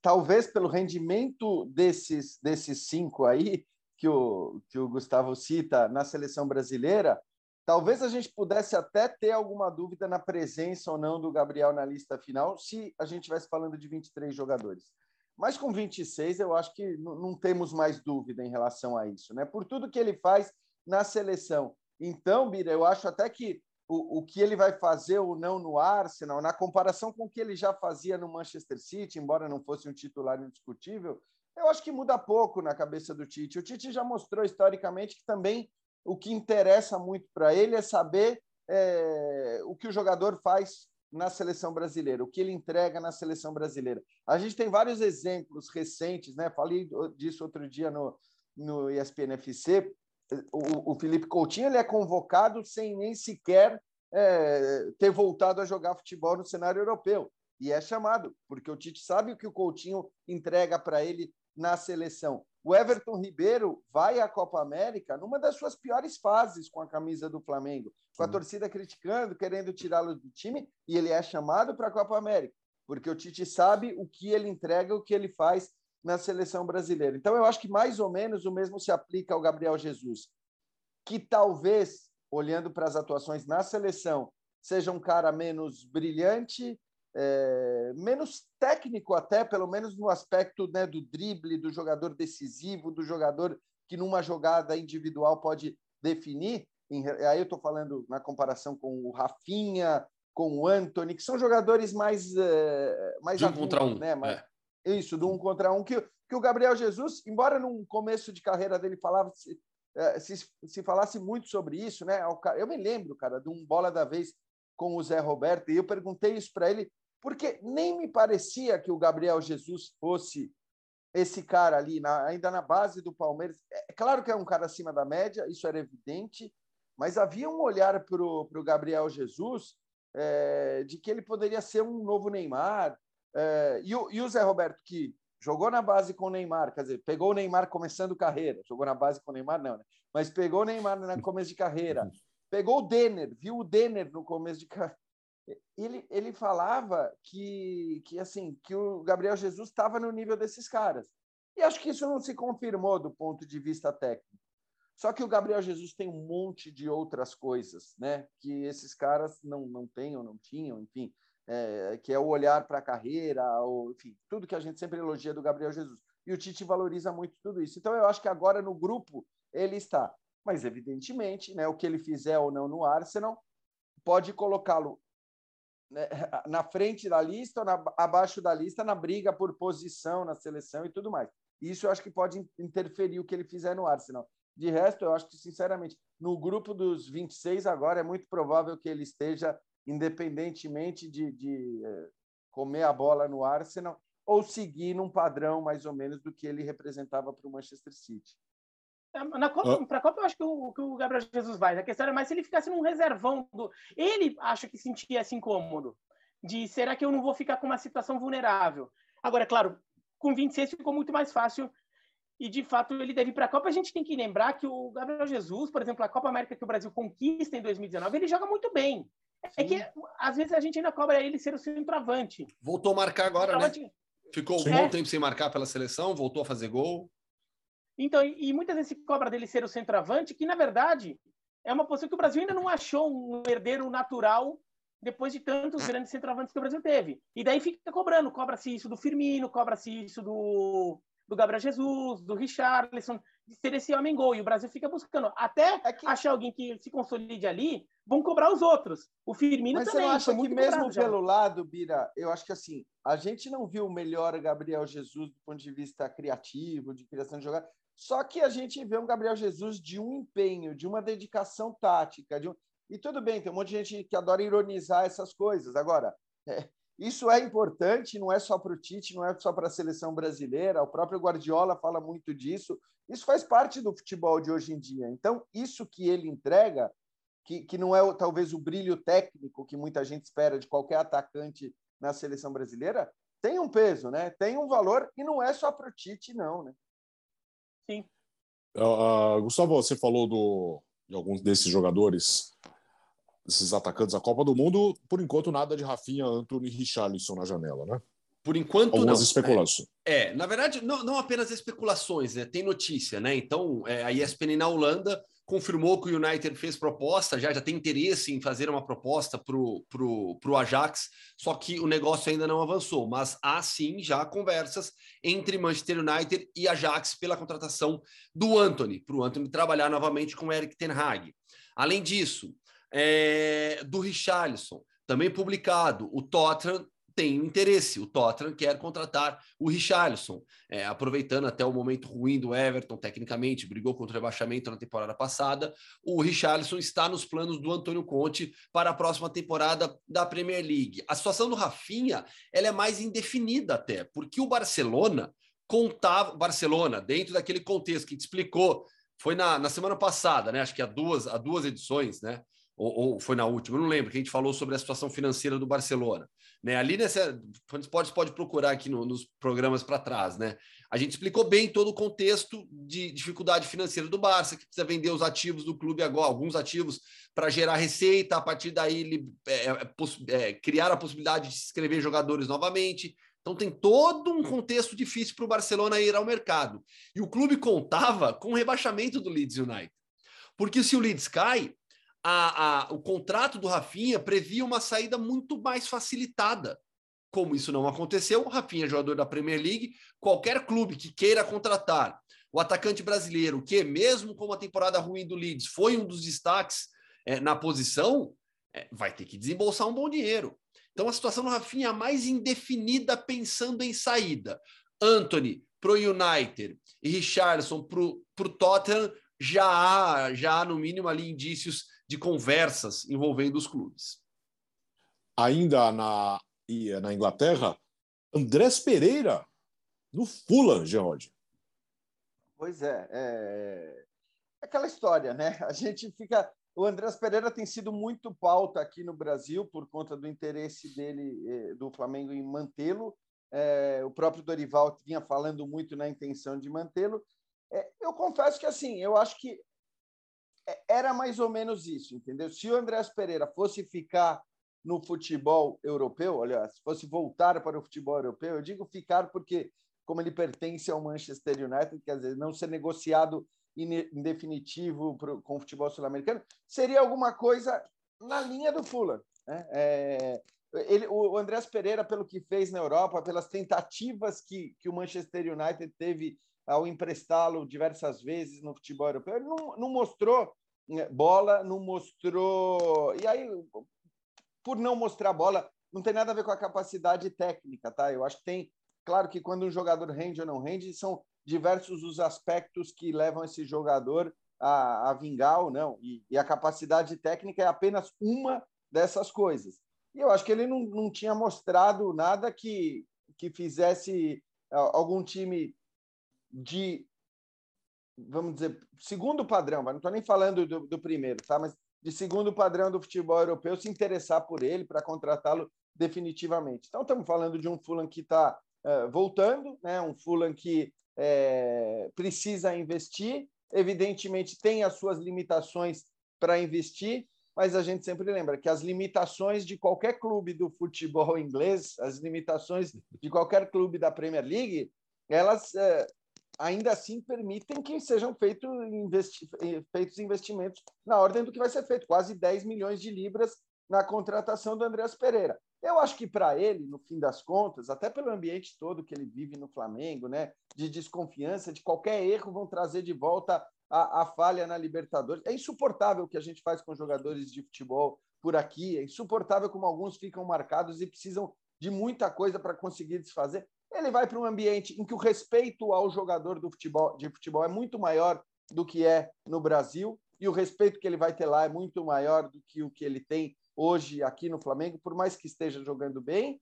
S4: talvez pelo rendimento desses, desses cinco aí, que o, que o Gustavo cita na seleção brasileira, talvez a gente pudesse até ter alguma dúvida na presença ou não do Gabriel na lista final, se a gente estivesse falando de 23 jogadores. Mas com 26, eu acho que não temos mais dúvida em relação a isso, né? Por tudo que ele faz na seleção. Então, Bira, eu acho até que o, o que ele vai fazer ou não no Arsenal, na comparação com o que ele já fazia no Manchester City, embora não fosse um titular indiscutível, eu acho que muda pouco na cabeça do Tite. O Tite já mostrou historicamente que também o que interessa muito para ele é saber é, o que o jogador faz na seleção brasileira, o que ele entrega na seleção brasileira. A gente tem vários exemplos recentes, né? Falei disso outro dia no, no ESPN FC o, o Felipe Coutinho ele é convocado sem nem sequer é, ter voltado a jogar futebol no cenário europeu. E é chamado, porque o Tite sabe o que o Coutinho entrega para ele na seleção. O Everton Ribeiro vai à Copa América numa das suas piores fases com a camisa do Flamengo, com a torcida criticando, querendo tirá-lo do time, e ele é chamado para a Copa América, porque o Tite sabe o que ele entrega, o que ele faz na seleção brasileira. Então, eu acho que mais ou menos o mesmo se aplica ao Gabriel Jesus, que talvez, olhando para as atuações na seleção, seja um cara menos brilhante, é, menos técnico até, pelo menos no aspecto né, do drible, do jogador decisivo, do jogador que numa jogada individual pode definir. Aí eu estou falando na comparação com o Rafinha, com o Anthony, que são jogadores mais é, mais
S2: de um contra um,
S4: né? Mais, é. Isso, do um contra um, que, que o Gabriel Jesus, embora no começo de carreira dele falava se, é, se, se falasse muito sobre isso, né? Eu me lembro, cara, de um bola da vez com o Zé Roberto, e eu perguntei isso para ele, porque nem me parecia que o Gabriel Jesus fosse esse cara ali, na, ainda na base do Palmeiras. É, é claro que é um cara acima da média, isso era evidente, mas havia um olhar para o Gabriel Jesus é, de que ele poderia ser um novo Neymar, é, e, o, e o Zé Roberto, que jogou na base com o Neymar, quer dizer, pegou o Neymar começando carreira, jogou na base com o Neymar, não, né? mas pegou o Neymar no começo de carreira, pegou o Denner, viu o Denner no começo de carreira. Ele, ele falava que, que, assim, que o Gabriel Jesus estava no nível desses caras. E acho que isso não se confirmou do ponto de vista técnico. Só que o Gabriel Jesus tem um monte de outras coisas, né? Que esses caras não, não têm ou não tinham, enfim, é, que é o olhar para a carreira, ou, enfim, tudo que a gente sempre elogia do Gabriel Jesus. E o Tite valoriza muito tudo isso. Então, eu acho que agora no grupo ele está. Mas, evidentemente, né, o que ele fizer ou não no Arsenal pode colocá-lo né, *laughs* na frente da lista ou na, abaixo da lista na briga por posição na seleção e tudo mais. Isso eu acho que pode interferir o que ele fizer no Arsenal. De resto, eu acho que, sinceramente, no grupo dos 26 agora é muito provável que ele esteja, independentemente de, de é, comer a bola no Arsenal, ou seguir num padrão mais ou menos do que ele representava para o Manchester City.
S3: É, na Copa, para a Copa, eu acho que o, que o, Gabriel Jesus vai. A questão é mais se ele ficasse num reservão. Do... Ele acha que sentia esse incômodo de será que eu não vou ficar com uma situação vulnerável? Agora, é claro, com 26 ficou muito mais fácil e de fato ele deve ir para a Copa. A gente tem que lembrar que o Gabriel Jesus, por exemplo, a Copa América que o Brasil conquista em 2019, ele joga muito bem. É que às vezes a gente ainda cobra ele ser o centroavante.
S2: Voltou a marcar agora, né? Ficou um bom tempo sem marcar pela seleção, voltou a fazer gol.
S3: Então, e, e muitas vezes se cobra dele ser o centroavante, que na verdade é uma posição que o Brasil ainda não achou um herdeiro natural depois de tantos grandes centroavantes que o Brasil teve. E daí fica cobrando, cobra-se isso do Firmino, cobra-se isso do, do Gabriel Jesus, do Richarlison, de ser esse homem gol. E o Brasil fica buscando. Até é que... achar alguém que se consolide ali, vão cobrar os outros. O Firmino
S4: Mas
S3: também.
S4: Mas você acha que mesmo pelo lado, Bira, eu acho que assim, a gente não viu melhor Gabriel Jesus do ponto de vista criativo, de criação de jogada. Só que a gente vê um Gabriel Jesus de um empenho, de uma dedicação tática, de um... e tudo bem, tem um monte de gente que adora ironizar essas coisas. Agora, é, isso é importante, não é só para o Tite, não é só para a seleção brasileira. O próprio Guardiola fala muito disso. Isso faz parte do futebol de hoje em dia. Então, isso que ele entrega, que, que não é talvez o brilho técnico que muita gente espera de qualquer atacante na seleção brasileira, tem um peso, né? Tem um valor e não é só para o Tite, não, né?
S3: Sim.
S1: Uh, Gustavo, você falou do, de alguns desses jogadores esses atacantes da Copa do Mundo, por enquanto nada de Rafinha, Anthony e Richarlison na janela, né?
S2: Por enquanto
S1: Algumas
S2: não.
S1: especulações.
S2: É, é, na verdade, não, não apenas especulações, né? Tem notícia, né? Então, é, a ESPN na Holanda confirmou que o United fez proposta, já, já tem interesse em fazer uma proposta para o pro, pro Ajax, só que o negócio ainda não avançou. Mas há sim já conversas entre Manchester United e Ajax pela contratação do Anthony, para o Anthony trabalhar novamente com o Eric Ten Hag. Além disso, é, do Richarlison, também publicado. O Tottenham tem interesse, o Tottenham quer contratar o Richarlison, é, aproveitando até o momento ruim do Everton, tecnicamente, brigou contra o rebaixamento na temporada passada. O Richarlison está nos planos do Antônio Conte para a próxima temporada da Premier League. A situação do Rafinha ela é mais indefinida até, porque o Barcelona contava, Barcelona, dentro daquele contexto que te explicou, foi na, na semana passada, né? Acho que há duas, há duas edições, né? Ou, ou, foi na última, não lembro, que a gente falou sobre a situação financeira do Barcelona. Né? Ali nessa. Pode, pode procurar aqui no, nos programas para trás, né? A gente explicou bem todo o contexto de dificuldade financeira do Barça, que precisa vender os ativos do clube agora, alguns ativos, para gerar receita, a partir daí ele, é, é, é, criar a possibilidade de escrever jogadores novamente. Então tem todo um contexto difícil para o Barcelona ir ao mercado. E o clube contava com o rebaixamento do Leeds United. Porque se o Leeds cai, a, a, o contrato do Rafinha previa uma saída muito mais facilitada. Como isso não aconteceu, Rafinha é jogador da Premier League, qualquer clube que queira contratar o atacante brasileiro, que mesmo com uma temporada ruim do Leeds foi um dos destaques é, na posição, é, vai ter que desembolsar um bom dinheiro. Então a situação do Rafinha é mais indefinida pensando em saída. Anthony para o United e Richardson para o Tottenham já há, já há, no mínimo, ali indícios de conversas envolvendo os clubes.
S1: Ainda na, na Inglaterra, Andrés Pereira no Fulham, George.
S4: Pois é, é, é aquela história, né? A gente fica. O Andrés Pereira tem sido muito pauta aqui no Brasil por conta do interesse dele, eh, do Flamengo, em mantê-lo. É, o próprio Dorival vinha falando muito na intenção de mantê-lo. É, eu confesso que assim, eu acho que era mais ou menos isso, entendeu? Se o Andrés Pereira fosse ficar no futebol europeu, olha, se fosse voltar para o futebol europeu, eu digo ficar porque, como ele pertence ao Manchester United, quer dizer, não ser negociado em definitivo com o futebol sul-americano, seria alguma coisa na linha do Fulham. Né? É, ele, o Andrés Pereira, pelo que fez na Europa, pelas tentativas que, que o Manchester United teve ao emprestá-lo diversas vezes no futebol europeu, ele não, não mostrou né, bola, não mostrou. E aí, por não mostrar bola, não tem nada a ver com a capacidade técnica, tá? Eu acho que tem. Claro que quando um jogador rende ou não rende, são diversos os aspectos que levam esse jogador a, a vingar ou não. E, e, a capacidade técnica é apenas uma dessas coisas. E eu acho que ele não, não tinha mostrado nada que, que fizesse algum time de, vamos dizer, segundo padrão, não estou nem falando do, do primeiro, tá? mas de segundo padrão do futebol europeu se interessar por ele para contratá-lo definitivamente. Então, estamos falando de um Fulham que está uh, eh, voltando, né? um Fulham que é, precisa investir, evidentemente tem as suas limitações para investir, mas a gente sempre lembra que as limitações de qualquer clube do futebol *laughs* inglês, as limitações de qualquer clube da Premier League, elas é, ainda assim permitem que sejam feito investi feitos investimentos na ordem do que vai ser feito, quase 10 milhões de libras na contratação do Andreas Pereira. Eu acho que para ele, no fim das contas, até pelo ambiente todo que ele vive no Flamengo, né, de desconfiança, de qualquer erro vão trazer de volta a, a falha na Libertadores. É insuportável o que a gente faz com jogadores de futebol por aqui, é insuportável como alguns ficam marcados e precisam de muita coisa para conseguir desfazer. Ele vai para um ambiente em que o respeito ao jogador do futebol, de futebol é muito maior do que é no Brasil, e o respeito que ele vai ter lá é muito maior do que o que ele tem hoje aqui no Flamengo, por mais que esteja jogando bem,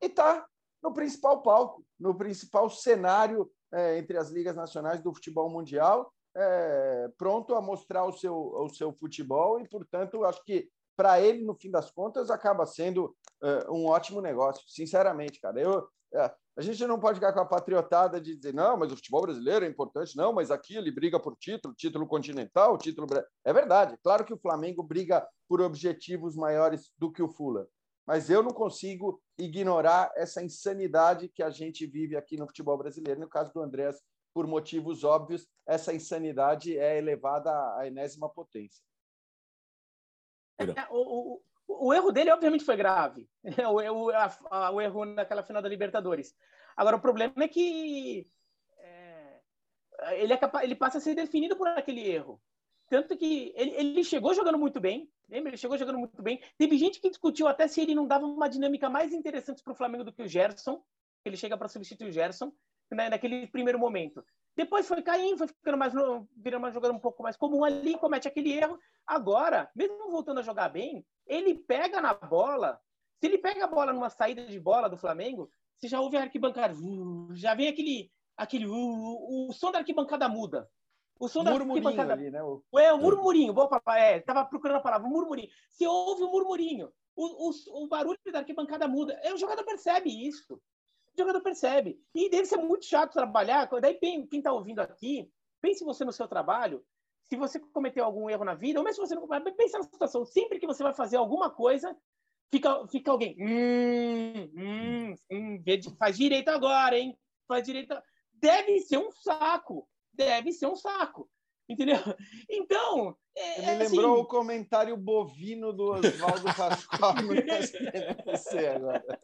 S4: e está no principal palco, no principal cenário é, entre as ligas nacionais do futebol mundial, é, pronto a mostrar o seu, o seu futebol, e, portanto, acho que para ele, no fim das contas, acaba sendo é, um ótimo negócio, sinceramente, cara. Eu, é, a gente não pode ficar com a patriotada de dizer, não, mas o futebol brasileiro é importante, não, mas aqui ele briga por título, título continental, título. É verdade, claro que o Flamengo briga por objetivos maiores do que o Fula, mas eu não consigo ignorar essa insanidade que a gente vive aqui no futebol brasileiro. No caso do Andrés, por motivos óbvios, essa insanidade é elevada à enésima potência.
S3: É, o, o, o erro dele, obviamente, foi grave. *laughs* O, o, a, o erro naquela final da Libertadores. Agora, o problema é que é, ele, é capaz, ele passa a ser definido por aquele erro. Tanto que ele, ele chegou jogando muito bem, lembra? Ele chegou jogando muito bem. Teve gente que discutiu até se ele não dava uma dinâmica mais interessante para o Flamengo do que o Gerson. Ele chega para substituir o Gerson né, naquele primeiro momento. Depois foi caindo, foi ficando mais, virando uma jogada um pouco mais comum ali, comete aquele erro. Agora, mesmo voltando a jogar bem, ele pega na bola. Se ele pega a bola numa saída de bola do Flamengo, você já ouve a arquibancada, uh, já vem aquele, aquele uh, o, o som da arquibancada muda. O som da arquibancada. Ali, né? o... É, o murmurinho. Boa, papai. É, tava procurando a palavra, o murmurinho. Você ouve o murmurinho. O, o, o barulho da arquibancada muda. É, o jogador percebe isso. Jogador percebe. E deve ser muito chato trabalhar. Daí, quem está ouvindo aqui, pense você no seu trabalho se você cometeu algum erro na vida, ou mesmo se você não. Pensa na situação, sempre que você vai fazer alguma coisa, fica, fica alguém. Hum, hum, hum, faz direito agora, hein? Faz direito. Deve ser um saco. Deve ser um saco. Entendeu? *laughs* Então.
S4: É, me é lembrou assim... o comentário bovino do Oswaldo Pascoal no SPNC agora.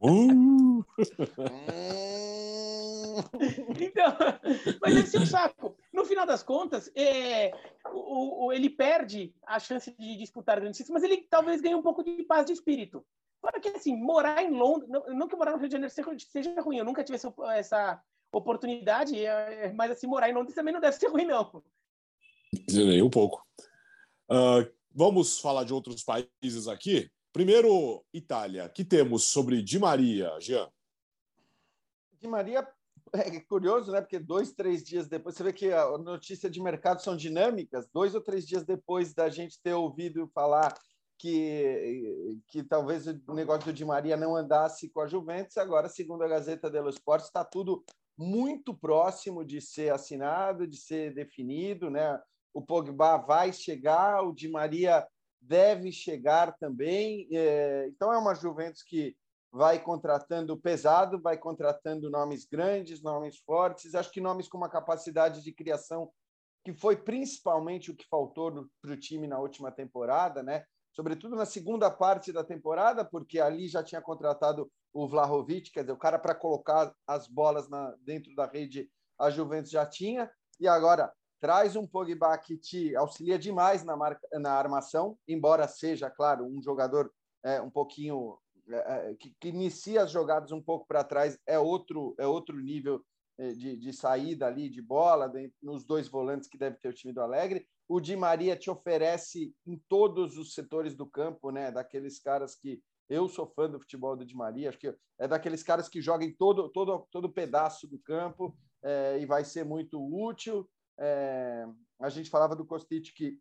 S4: Uh!
S3: então, mas esse é um saco. No final das contas, é, o, o, ele perde a chance de disputar grandes títulos, mas ele talvez ganhe um pouco de paz de espírito. Fora que, assim, morar em Londres, não, não, que morar no Rio de Janeiro seja, seja ruim, eu nunca tive essa, essa oportunidade, é, é, mas, assim, morar em Londres também não deve ser ruim, não.
S1: Nem um pouco. Uh, vamos falar de outros países aqui. Primeiro, Itália. que temos sobre Di Maria, Jean?
S4: Di Maria *laughs* é curioso, né? Porque dois, três dias depois, você vê que a notícia de mercado são dinâmicas. Dois ou três dias depois da gente ter ouvido falar que, que talvez o negócio do Di Maria não andasse com a Juventus, agora, segundo a Gazeta dello Sport, está tudo muito próximo de ser assinado, de ser definido, né? O Pogba vai chegar, o Di Maria deve chegar também. É, então é uma Juventus que vai contratando pesado, vai contratando nomes grandes, nomes fortes, acho que nomes com uma capacidade de criação que foi principalmente o que faltou para o time na última temporada, né? Sobretudo na segunda parte da temporada, porque ali já tinha contratado o Vlahovic, quer dizer, o cara para colocar as bolas na, dentro da rede, a Juventus já tinha, e agora traz um Pogba que te auxilia demais na, marca, na armação, embora seja, claro, um jogador é, um pouquinho é, é que, que, inicia as jogadas um pouco para trás, é outro, é outro nível é, de, de saída ali de bola, nos dois volantes que deve ter o time do Alegre. O Di Maria te oferece em todos os setores do campo, né? Daqueles caras que eu sou fã do futebol do Di Maria, acho que é daqueles caras que jogam em todo, todo, todo pedaço do campo é, e vai ser muito útil. É, a gente falava do Kostic que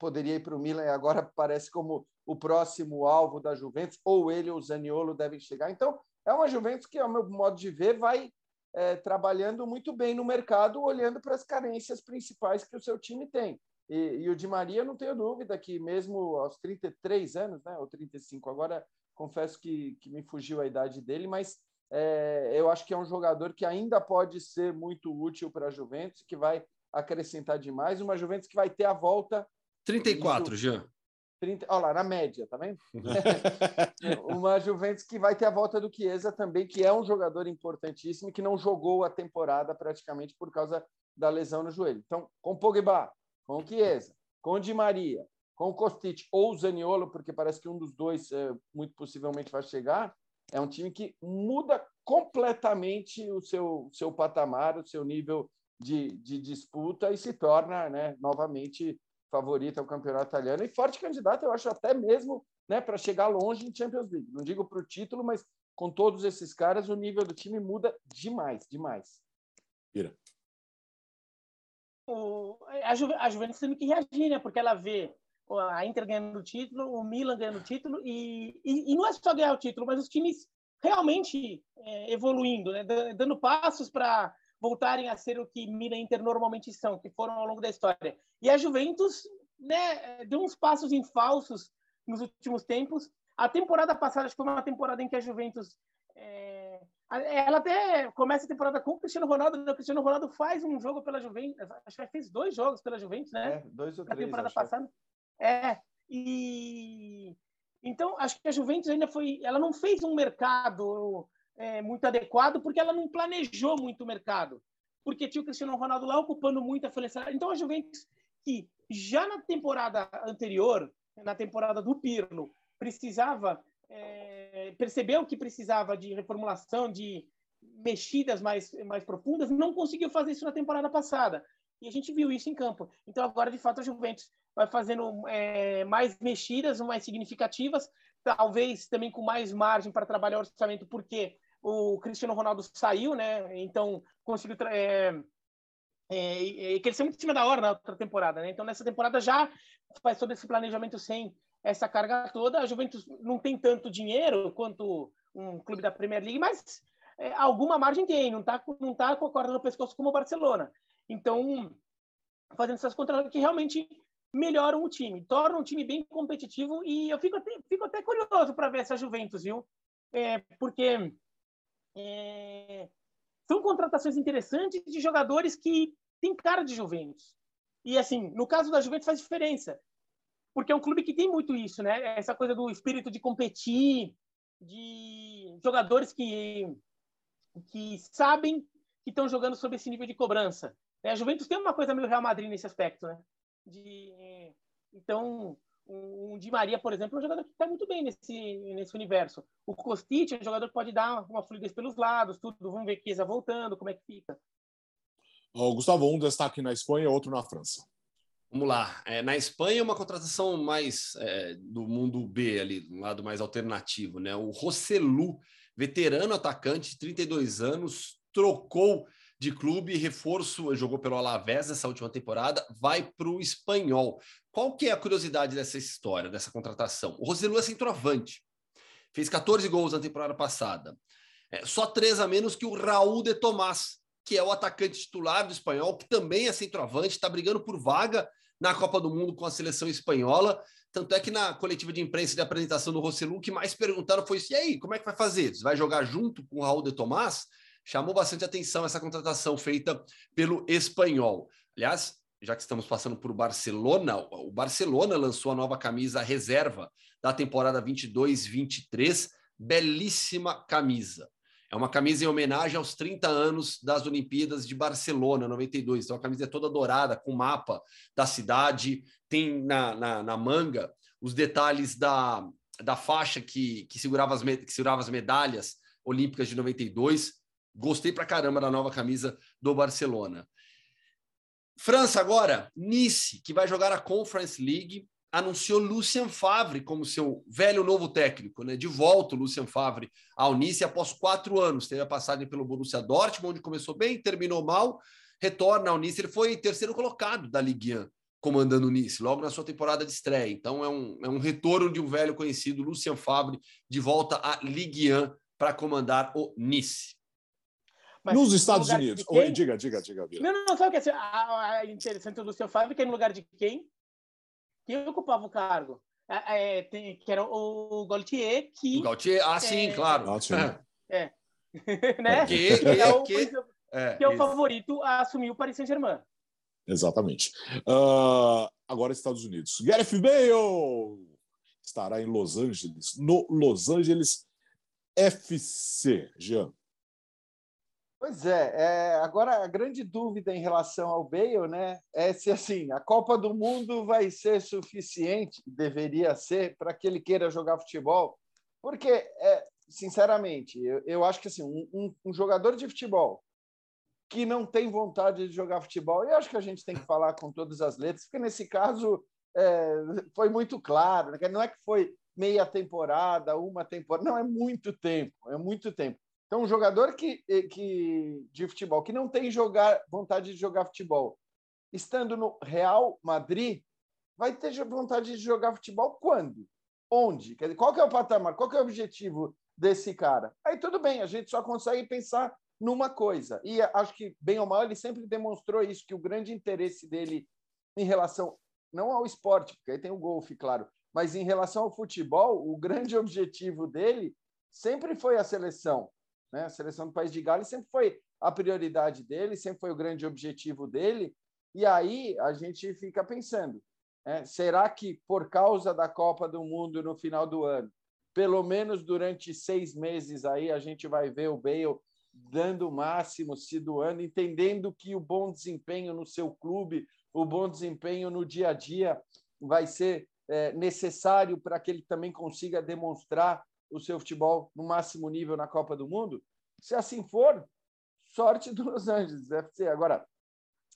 S4: poderia ir para o Milan e agora *laughs* parece como o próximo alvo da Juventus, ou ele ou o Zaniolo devem chegar. Então, é uma Juventus que, ao meu modo de ver, vai é, trabalhando muito bem no mercado, olhando para as carências principais que o seu time tem. E, e, o Di Maria, não tenho dúvida que, mesmo aos 33 anos, né, ou 35, agora confesso que, que me fugiu a idade dele, mas é, eu acho que é um jogador que ainda pode ser muito útil para a Juventus, que vai acrescentar demais. Uma Juventus que vai ter a volta.
S2: 34, Jean.
S4: 30, olha lá, na média, tá vendo? *laughs* uma Juventus que vai ter a volta do Chiesa também, que é um jogador importantíssimo e que não jogou a temporada praticamente por causa da lesão no joelho. Então, com Pogba, com Chiesa, com Di Maria, com Kostic ou Zaniolo, porque parece que um dos dois é, muito possivelmente vai chegar, é um time que muda completamente o seu, seu patamar, o seu nível de, de disputa e se torna né, novamente favorito ao campeonato italiano e forte candidato, eu acho até mesmo né, para chegar longe em Champions League. Não digo para o título, mas com todos esses caras, o nível do time muda demais, demais.
S1: Ira.
S3: O, a, Ju, a Juventus tem que reagir, né? Porque ela vê a Inter ganhando o título, o Milan ganhando o título, e, e, e não é só ganhar o título, mas os times realmente é, evoluindo, né? dando passos para voltarem a ser o que Milan e Inter normalmente são, que foram ao longo da história. E a Juventus né, deu uns passos em falsos nos últimos tempos. A temporada passada acho que foi uma temporada em que a Juventus é, ela até começa a temporada com o Cristiano Ronaldo. Né? O Cristiano Ronaldo faz um jogo pela Juventus, acho que fez dois jogos pela Juventus, né?
S4: É, dois ou três.
S3: Na temporada passada. É, e então acho que a Juventus ainda foi, ela não fez um mercado é, muito adequado porque ela não planejou muito o mercado, porque tinha o Cristiano Ronaldo lá ocupando muito a felicidade. Então a Juventus que já na temporada anterior, na temporada do Pirlo, precisava é, percebeu que precisava de reformulação, de mexidas mais mais profundas, não conseguiu fazer isso na temporada passada. E a gente viu isso em campo. Então agora de fato a Juventus vai fazendo é, mais mexidas, mais significativas, talvez também com mais margem para trabalhar o orçamento, porque o Cristiano Ronaldo saiu, né? Então conseguiu é, é, cresceu muito em cima da hora na outra temporada, né? Então nessa temporada já faz todo esse planejamento sem essa carga toda. A Juventus não tem tanto dinheiro quanto um clube da Premier League, mas é, alguma margem tem, não está não tá com a corda no pescoço como o Barcelona. Então, fazendo essas contratações que realmente melhoram o time, tornam o time bem competitivo e eu fico até, fico até curioso para ver essa Juventus, viu? É, porque é, são contratações interessantes de jogadores que têm cara de Juventus. E assim, no caso da Juventus faz diferença, porque é um clube que tem muito isso, né? Essa coisa do espírito de competir, de jogadores que que sabem que estão jogando sob esse nível de cobrança. A Juventus tem uma coisa meio Real Madrid nesse aspecto, né? De, então, um, Di Maria, por exemplo, é um jogador que está muito bem nesse, nesse universo. O Kostic é um jogador que pode dar uma fluidez pelos lados, tudo. Vamos ver Chiesa voltando, como é que fica.
S1: Oh, Gustavo, um destaque na Espanha, outro na França.
S2: Vamos lá. É, na Espanha, uma contratação mais é, do mundo B, ali, um lado mais alternativo, né? O Rosselu, veterano atacante, 32 anos, trocou de clube, reforço, jogou pelo Alavés essa última temporada, vai para o Espanhol. Qual que é a curiosidade dessa história, dessa contratação? O Roselu é centroavante, fez 14 gols na temporada passada, é, só três a menos que o Raul de Tomás, que é o atacante titular do Espanhol, que também é centroavante, está brigando por vaga na Copa do Mundo com a seleção espanhola. Tanto é que na coletiva de imprensa de apresentação do Roselu, o que mais perguntaram foi: e aí, como é que vai fazer? Você vai jogar junto com o Raul de Tomás? Chamou bastante atenção essa contratação feita pelo espanhol. Aliás, já que estamos passando por Barcelona, o Barcelona lançou a nova camisa reserva da temporada 22-23, belíssima camisa. É uma camisa em homenagem aos 30 anos das Olimpíadas de Barcelona, 92. Então, a camisa é toda dourada, com mapa da cidade, tem na, na, na manga os detalhes da, da faixa que, que, segurava as, que segurava as medalhas olímpicas de 92. Gostei pra caramba da nova camisa do Barcelona. França agora, Nice, que vai jogar a Conference League, anunciou Lucien Favre como seu velho novo técnico, né? De volta o Lucien Favre ao Nice após quatro anos. Teve a passagem pelo Borussia Dortmund, onde começou bem, terminou mal, retorna ao Nice. Ele foi terceiro colocado da Ligue 1, comandando o Nice, logo na sua temporada de estreia. Então é um, é um retorno de um velho conhecido, Lucien Favre, de volta à Ligue 1 para comandar o Nice.
S1: Mas Nos Estados Unidos. Oi, diga, diga, diga.
S3: Não, não, não, sabe o que é interessante do Lucien Favre, que é no lugar de quem? Quem ocupava o cargo? É, é, tem, que era o, o Gaultier, que...
S2: O Gaultier, ah, sim,
S3: é,
S2: claro.
S3: Ah, sim. É. *laughs* né? Que, que, é o, que, que é o favorito a assumir o Paris Saint-Germain.
S1: Exatamente. Uh, agora Estados Unidos. Gareth Bale estará em Los Angeles, no Los Angeles FC. Jean.
S4: Pois é, é, agora a grande dúvida em relação ao Bale, né, é se assim a Copa do Mundo vai ser suficiente, deveria ser, para que ele queira jogar futebol, porque é, sinceramente eu, eu, acho que assim um, um, um, jogador de futebol que não tem vontade de jogar futebol, eu acho que a gente tem que falar com todas as letras, porque nesse caso é, foi muito claro, né, não é que foi meia temporada, uma temporada, não é muito tempo, é muito tempo. Então, um jogador que, eh, que, de futebol que não tem jogar, vontade de jogar futebol, estando no Real Madrid, vai ter vontade de jogar futebol quando? Onde? Quer dizer, qual que é o patamar? Qual que é o objetivo desse cara? Aí tudo bem, a gente só consegue pensar numa coisa. E acho que, bem ou mal, ele sempre demonstrou isso, que o grande interesse dele em relação, não ao esporte, porque aí tem o golfe, claro, mas em relação ao futebol, o grande *laughs* objetivo dele sempre foi a seleção. Né? A seleção do País de Gales sempre foi a prioridade dele, sempre foi o grande objetivo dele. E aí a gente fica pensando: né? será que por causa da Copa do Mundo no final do ano, pelo menos durante seis meses aí a gente vai ver o Bale dando o máximo, se doando, entendendo que o bom desempenho no seu clube, o bom desempenho no dia a dia vai ser é, necessário para que ele também consiga demonstrar o seu futebol no máximo nível na Copa do Mundo? Se assim for, sorte do Los Angeles FC. Agora,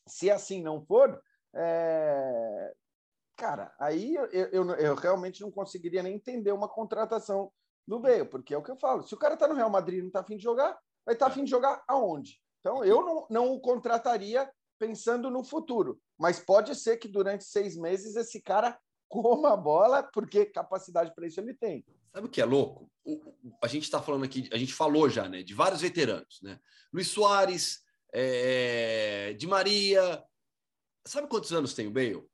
S4: se assim não for, é... cara, aí eu, eu, eu, realmente não conseguiria nem entender uma contratação do Bale, porque é o que eu falo. Se o cara está no Real Madrid e não está afim de jogar, vai estar tá afim de jogar aonde? Então, eu não, não o contrataria pensando no futuro, mas pode ser que durante seis meses esse cara coma a bola, porque capacidade para isso ele tem.
S2: Sabe o que é louco? O, a gente está falando aqui, a gente falou já, né, de vários veteranos, né? Luiz Soares, é, Di Maria. Sabe quantos anos tem o Bale?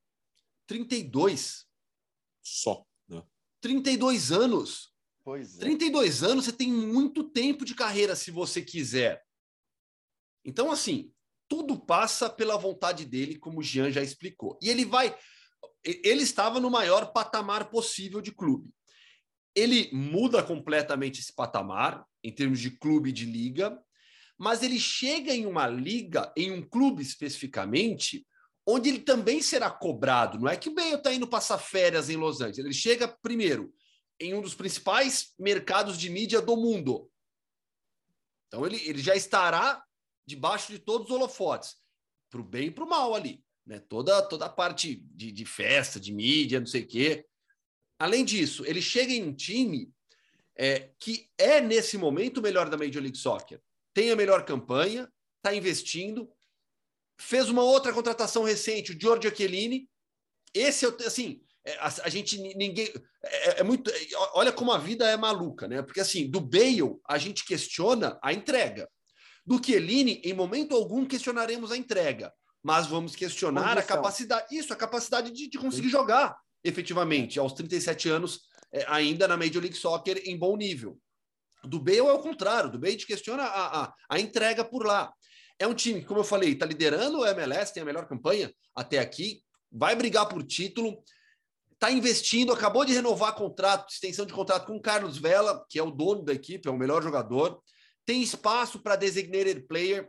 S2: 32.
S1: Só, né?
S2: 32 anos.
S4: Pois é.
S2: 32 anos, você tem muito tempo de carreira se você quiser. Então, assim, tudo passa pela vontade dele, como o Jean já explicou. E ele vai. Ele estava no maior patamar possível de clube ele muda completamente esse patamar em termos de clube de liga, mas ele chega em uma liga, em um clube especificamente, onde ele também será cobrado. Não é que o Bale está indo passar férias em Los Angeles. Ele chega primeiro em um dos principais mercados de mídia do mundo. Então ele, ele já estará debaixo de todos os holofotes, para o bem e para o mal ali. Né? Toda, toda a parte de, de festa, de mídia, não sei o quê. Além disso, ele chega em um time é, que é, nesse momento, o melhor da Major League Soccer. Tem a melhor campanha, está investindo, fez uma outra contratação recente, o Giorgio Chiellini. Esse, assim, é, a, a, gente, ninguém... É, é, muito... Olha como a vida é maluca, né? Porque, assim, do Bale, a gente questiona a entrega. Do Chiellini, em momento algum, questionaremos a entrega. Mas vamos questionar Condição. a capacidade... Isso, a capacidade de, de conseguir Sim. jogar efetivamente, aos 37 anos, é, ainda na Major League Soccer em bom nível. Do Bale é o contrário, do Bale questiona a, a, a entrega por lá. é um time que, como eu falei, está liderando o MLS, tem a melhor campanha até aqui, vai brigar por título, está investindo, acabou de renovar contrato, extensão de contrato com o Carlos Vela, que é o dono da equipe, é o melhor jogador. Tem espaço para designated player.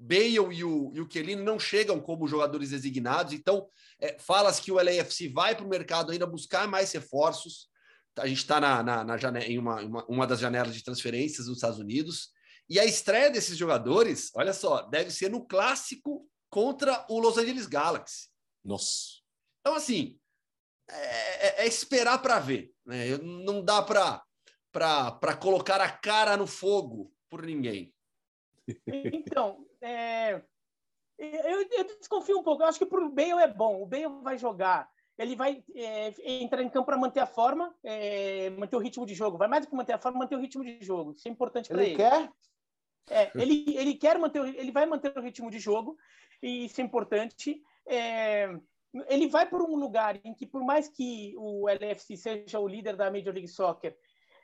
S2: Bale e o, e o Kelly não chegam como jogadores designados, então é, fala-se que o LAFC vai para o mercado ainda buscar mais reforços. A gente está na, na, na janela, em uma, uma, uma das janelas de transferências dos Estados Unidos. E a estreia desses jogadores, olha só, deve ser no clássico contra o Los Angeles Galaxy.
S1: Nossa.
S2: Então, assim, é, é, é esperar para ver. Né? Não dá para colocar a cara no fogo por ninguém.
S3: Então, é, eu, eu, desconfio um pouco. Eu acho que para o Bale é bom. O Bale vai jogar. Ele vai é, entrar em campo para manter a forma, é, manter o ritmo de jogo. Vai mais do que manter a forma, manter o ritmo de jogo. Isso é importante para ele.
S4: Ele quer?
S3: É, ele, ele quer manter, ele vai manter o ritmo de jogo e isso é importante. É, ele vai para um lugar em que, por mais que o LFC seja o líder da Major League Soccer,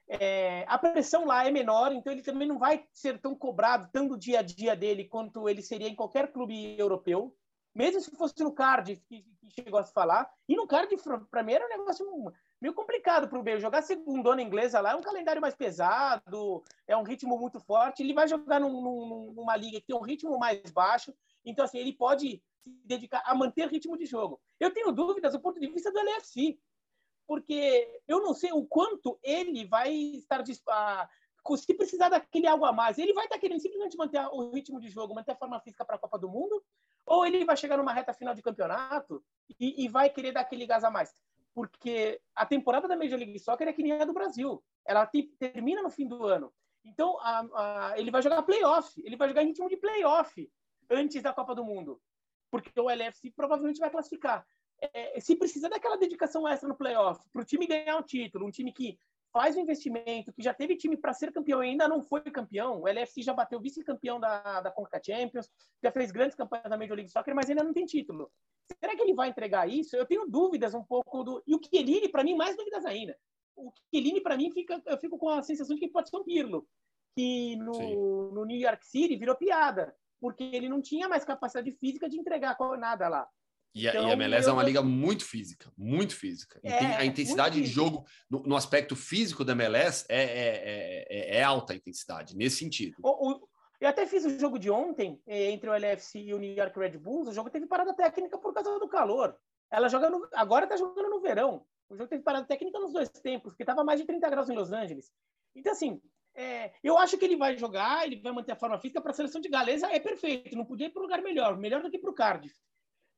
S3: é, a pressão lá é menor, então ele também não vai ser tão cobrado, tanto do dia a dia dele, quanto ele seria em qualquer clube europeu. Mesmo se fosse no Cardiff, que, que chegou a se falar. E no Cardiff, para mim, era um negócio meio complicado para o Bale. Jogar segundona inglesa lá é um calendário mais pesado, é um ritmo muito forte. Ele vai jogar num, num, numa liga que tem um ritmo mais baixo. Então, assim, ele pode se dedicar a manter ritmo de jogo. Eu tenho dúvidas do ponto de vista do LFC, porque eu não sei o quanto ele vai estar a, se precisar daquele algo a mais, ele vai estar querendo simplesmente manter o ritmo de jogo, manter a forma física para a Copa do Mundo, ou ele vai chegar numa reta final de campeonato e, e vai querer dar aquele gás a mais. Porque a temporada da Major League Soccer é que nem a do Brasil. Ela te, termina no fim do ano. Então, a, a, ele vai jogar playoff. Ele vai jogar em ritmo de playoff antes da Copa do Mundo porque o LFC provavelmente vai classificar. É, se precisa daquela dedicação extra no playoff, para o time ganhar o título, um time que faz o investimento, que já teve time para ser campeão e ainda não foi campeão, o LFC já bateu vice-campeão da, da Conca Champions, já fez grandes campanhas da Major League Soccer, mas ainda não tem título. Será que ele vai entregar isso? Eu tenho dúvidas um pouco do. E o Chiellini, para mim, mais dúvidas ainda. O Chiellini, para mim, fica, eu fico com a sensação de que pode ser um Pirlo, que no, no New York City virou piada porque ele não tinha mais capacidade física de entregar nada lá.
S2: E a, então, e a MLS é uma liga muito física, muito física. É, a intensidade de jogo no, no, aspecto físico da MLS é, é, é, é alta a intensidade, nesse sentido.
S3: O, o, eu até fiz o jogo de ontem eh, entre o LFC e o New York Red Bulls. O jogo teve parada técnica por causa do calor. Ela joga no, agora está jogando no verão. O jogo teve parada técnica nos dois tempos, porque estava mais de 30 graus em Los Angeles. Então, assim, é, eu acho que ele vai jogar, ele vai manter a forma física para a seleção de Galesa, é perfeito, não podia ir para um lugar melhor, melhor do que para o Cardiff.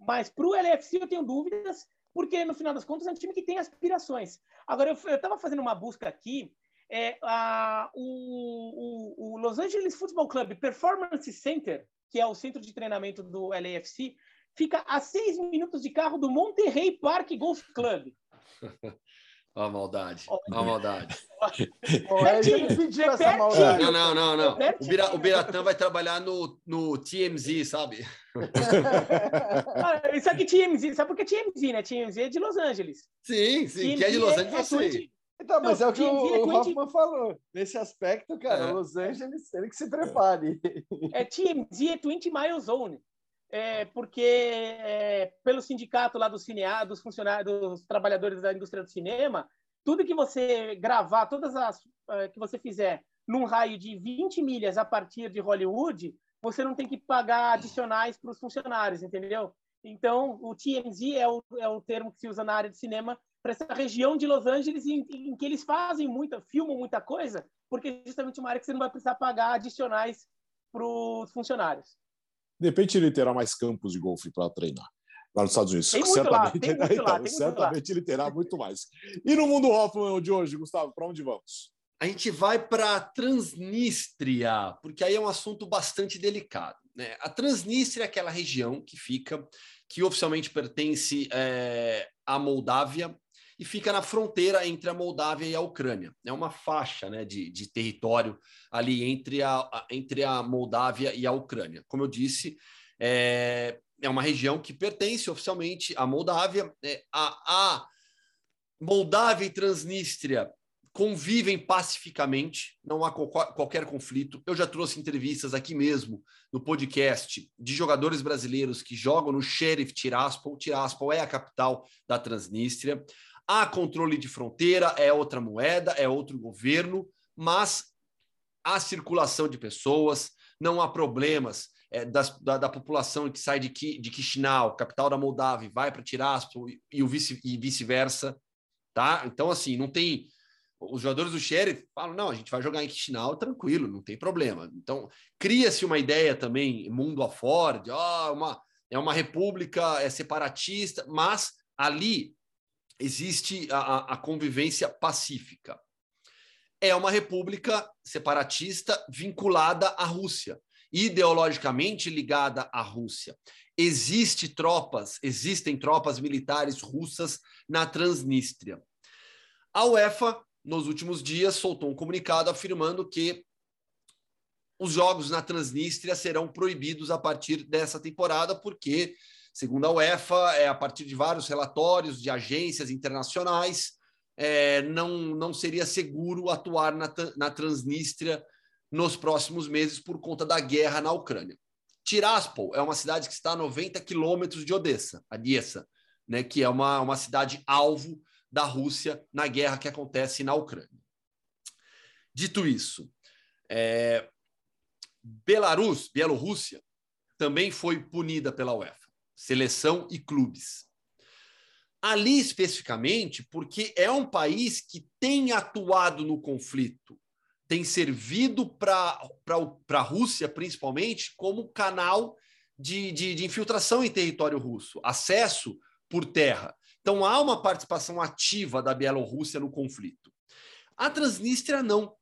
S3: Mas para o LFC eu tenho dúvidas, porque no final das contas é um time que tem aspirações. Agora, eu estava fazendo uma busca aqui, é, a, o, o, o, Los Angeles Football Club Performance Center, que é o centro de treinamento do LAFC, fica a seis minutos de carro do Monterrey Park Golf Club. *laughs*
S2: Ó a maldade, ó a maldade.
S4: essa maldade.
S2: Não, não, não, não. O, Bira, o Biratã vai trabalhar no, no TMZ, sabe? *laughs*
S3: ah, isso aqui TMZ, sabe por que TMZ, né? TMZ é de Los Angeles.
S2: Sim, sim, TMZ que é de Los Angeles, é, é
S4: Então, mas não, é o que o, é o Hoffman falou. Nesse aspecto, cara, é. Los Angeles, ele que se prepare.
S3: É TMZ, é 20 Mile Zone é, porque é, pelo sindicato lá dos cineados, dos funcionários, dos trabalhadores da indústria do cinema, tudo que você gravar, todas as é, que você fizer num raio de 20 milhas a partir de Hollywood, você não tem que pagar adicionais para os funcionários, entendeu? Então, o TMZ é o, é o termo que se usa na área de cinema para essa região de Los Angeles em, em, que eles fazem muita, filmam muita coisa, porque é justamente uma área que você não vai precisar pagar adicionais para os funcionários.
S1: De repente ele terá mais campos de golfe para treinar lá nos Estados Unidos.
S3: Tem muito certamente, lá, tem muito
S1: então, lá, tem certamente muito ele terá muito mais. E no mundo Hoffman de hoje, Gustavo, para onde vamos?
S2: A gente vai para Transnistria, porque aí é um assunto bastante delicado. Né? A Transnistria é aquela região que fica, que oficialmente pertence é, à Moldávia e fica na fronteira entre a Moldávia e a Ucrânia. É uma faixa né, de, de território ali entre a, entre a Moldávia e a Ucrânia. Como eu disse, é, é uma região que pertence oficialmente à Moldávia. É, a, a Moldávia e Transnistria convivem pacificamente, não há qualquer conflito. Eu já trouxe entrevistas aqui mesmo no podcast de jogadores brasileiros que jogam no Sheriff Tiraspol. Tiraspol é a capital da Transnistria. Há controle de fronteira, é outra moeda, é outro governo, mas há circulação de pessoas, não há problemas é, das, da, da, população que sai de, de Chisinau, capital da Moldávia, vai para Tiraspol e, e, vice, e vice-versa. Tá? Então, assim, não tem os jogadores do Sheriff falam: não, a gente vai jogar em Chisinau tranquilo, não tem problema. Então, cria-se uma ideia também, mundo afora, de oh, uma, é uma república é separatista, mas ali existe a, a convivência pacífica. É uma república separatista vinculada à Rússia, ideologicamente ligada à Rússia. Existe tropas, existem tropas militares russas na Transnistria. A UEFA nos últimos dias, soltou um comunicado afirmando que os jogos na Transnistria serão proibidos a partir dessa temporada, porque, segundo a UEFA, é a partir de vários relatórios de agências internacionais, é, não, não seria seguro atuar na, na Transnistria nos próximos meses por conta da guerra na Ucrânia. Tiraspol é uma cidade que está a 90 quilômetros de Odessa, né, que é uma, uma cidade alvo da Rússia na guerra que acontece na Ucrânia. Dito isso, é, Belarus, Bielorrússia, também foi punida pela UEFA, seleção e clubes. Ali especificamente, porque é um país que tem atuado no conflito, tem servido para a Rússia, principalmente, como canal de, de, de infiltração em território russo, acesso por terra. Então há uma participação ativa da Bielorrússia no conflito. A Transnistria não.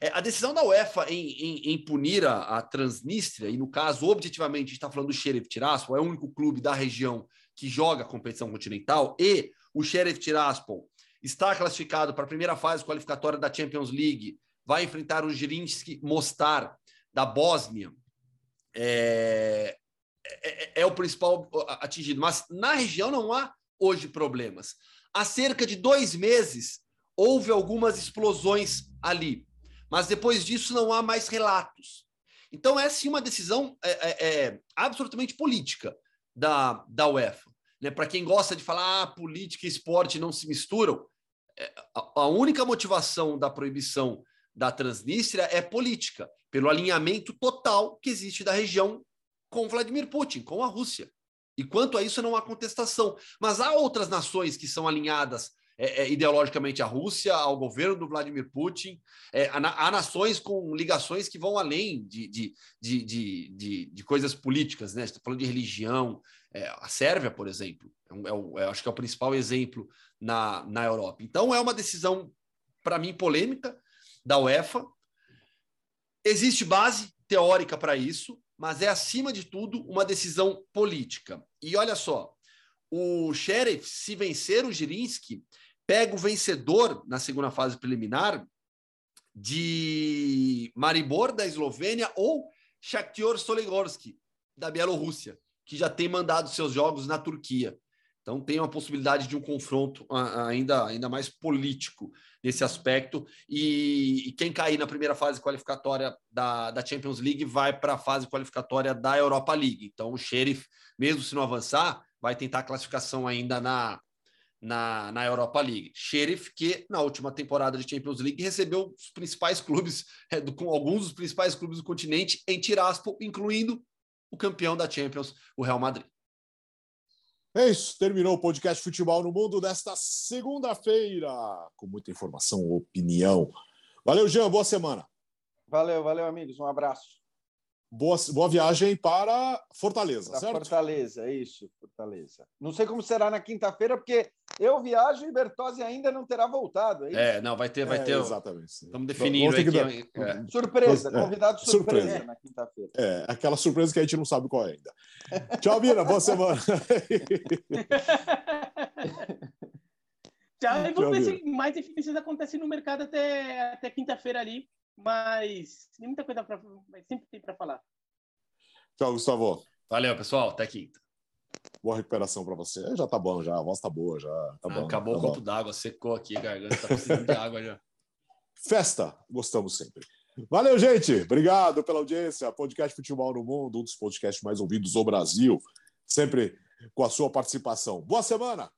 S2: É, a decisão da UEFA em, em, em punir a, a, Transnistria, e no caso, objetivamente, a gente está falando do Sheriff Tiraspol, é o único clube da região que joga a competição continental, e o Sheriff Tiraspol está classificado para a primeira fase qualificatória da Champions League, vai enfrentar o Zrinjski Mostar, da Bósnia. É, é, é, é, o principal atingido. Mas na região não há hoje problemas. Há cerca de dois meses houve algumas explosões ali, mas depois disso não há mais relatos. Então, essa é uma decisão é, é, é absolutamente política da, da UEFA. Né? Para quem gosta de falar ah, política e esporte não se misturam, é, a, a única motivação da proibição da Transnistria é política, pelo alinhamento total que existe da região com Vladimir Putin, com a Rússia. E quanto a isso, não há contestação. Mas há outras nações que são alinhadas é, é, ideologicamente à Rússia, ao governo do Vladimir Putin. É, há, há, nações com ligações que vão além de, de, de, de, de, de coisas políticas, né? Está falando de religião. É, a Sérvia, por exemplo, é, é, acho que é o principal exemplo na, na Europa. Então, é uma decisão, para mim, polêmica da UEFA. Existe base teórica para isso mas é, acima de tudo, uma decisão política. E olha só, o Sheriff, se vencer o Girinski, pega o vencedor na segunda fase preliminar de Maribor, da Eslovênia, ou Shakhtar Soligorski, da Bielorrússia, que já tem mandado seus jogos na Turquia. Então tem uma possibilidade de um confronto ainda, ainda mais político nesse aspecto. E, e quem cair na primeira fase qualificatória da, da Champions League vai para a fase qualificatória da Europa League. Então o Sheriff, mesmo se não avançar, vai tentar a classificação ainda na, na, na Europa League. Sheriff, que na última temporada de Champions League recebeu os principais clubes, é, do, com alguns dos principais clubes do continente em Tiraspol, incluindo o campeão da Champions, o Real Madrid.
S1: É isso, terminou o podcast Futebol no Mundo desta segunda-feira, com muita informação, opinião. Valeu, Jean, boa semana.
S4: Valeu, valeu, amigos, um abraço.
S1: Boa, boa viagem para Fortaleza,
S4: para
S1: certo?
S4: Fortaleza, é isso, Fortaleza. Não sei como será na quinta-feira, porque eu viajo e Bertozzi ainda não terá voltado.
S2: É, é não, vai ter, vai
S1: é,
S2: ter.
S1: Exatamente.
S2: Estamos definindo aqui.
S4: Dar... É. Surpresa, é, convidado surpresa, surpresa. na quinta-feira.
S1: É, aquela surpresa que a gente não sabe qual é ainda. Tchau, Mira, boa semana. *laughs*
S3: Tchau, e vamos ver se mais definições acontecem no mercado até, até quinta-feira ali mas tem muita coisa para. Sempre tem para falar.
S1: Tchau, Gustavo.
S2: Valeu, pessoal. Até quinta.
S1: Boa recuperação para você. Já tá bom, já. A voz tá boa, já. Tá ah, bom,
S2: acabou
S1: tá
S2: o copo d'água, secou aqui a garganta, tá precisando de água já. *laughs*
S1: festa, gostamos sempre. Valeu, gente. Obrigado pela audiência. Podcast Futebol no Mundo, um dos podcasts mais ouvidos do Brasil. Sempre com a sua participação. Boa semana!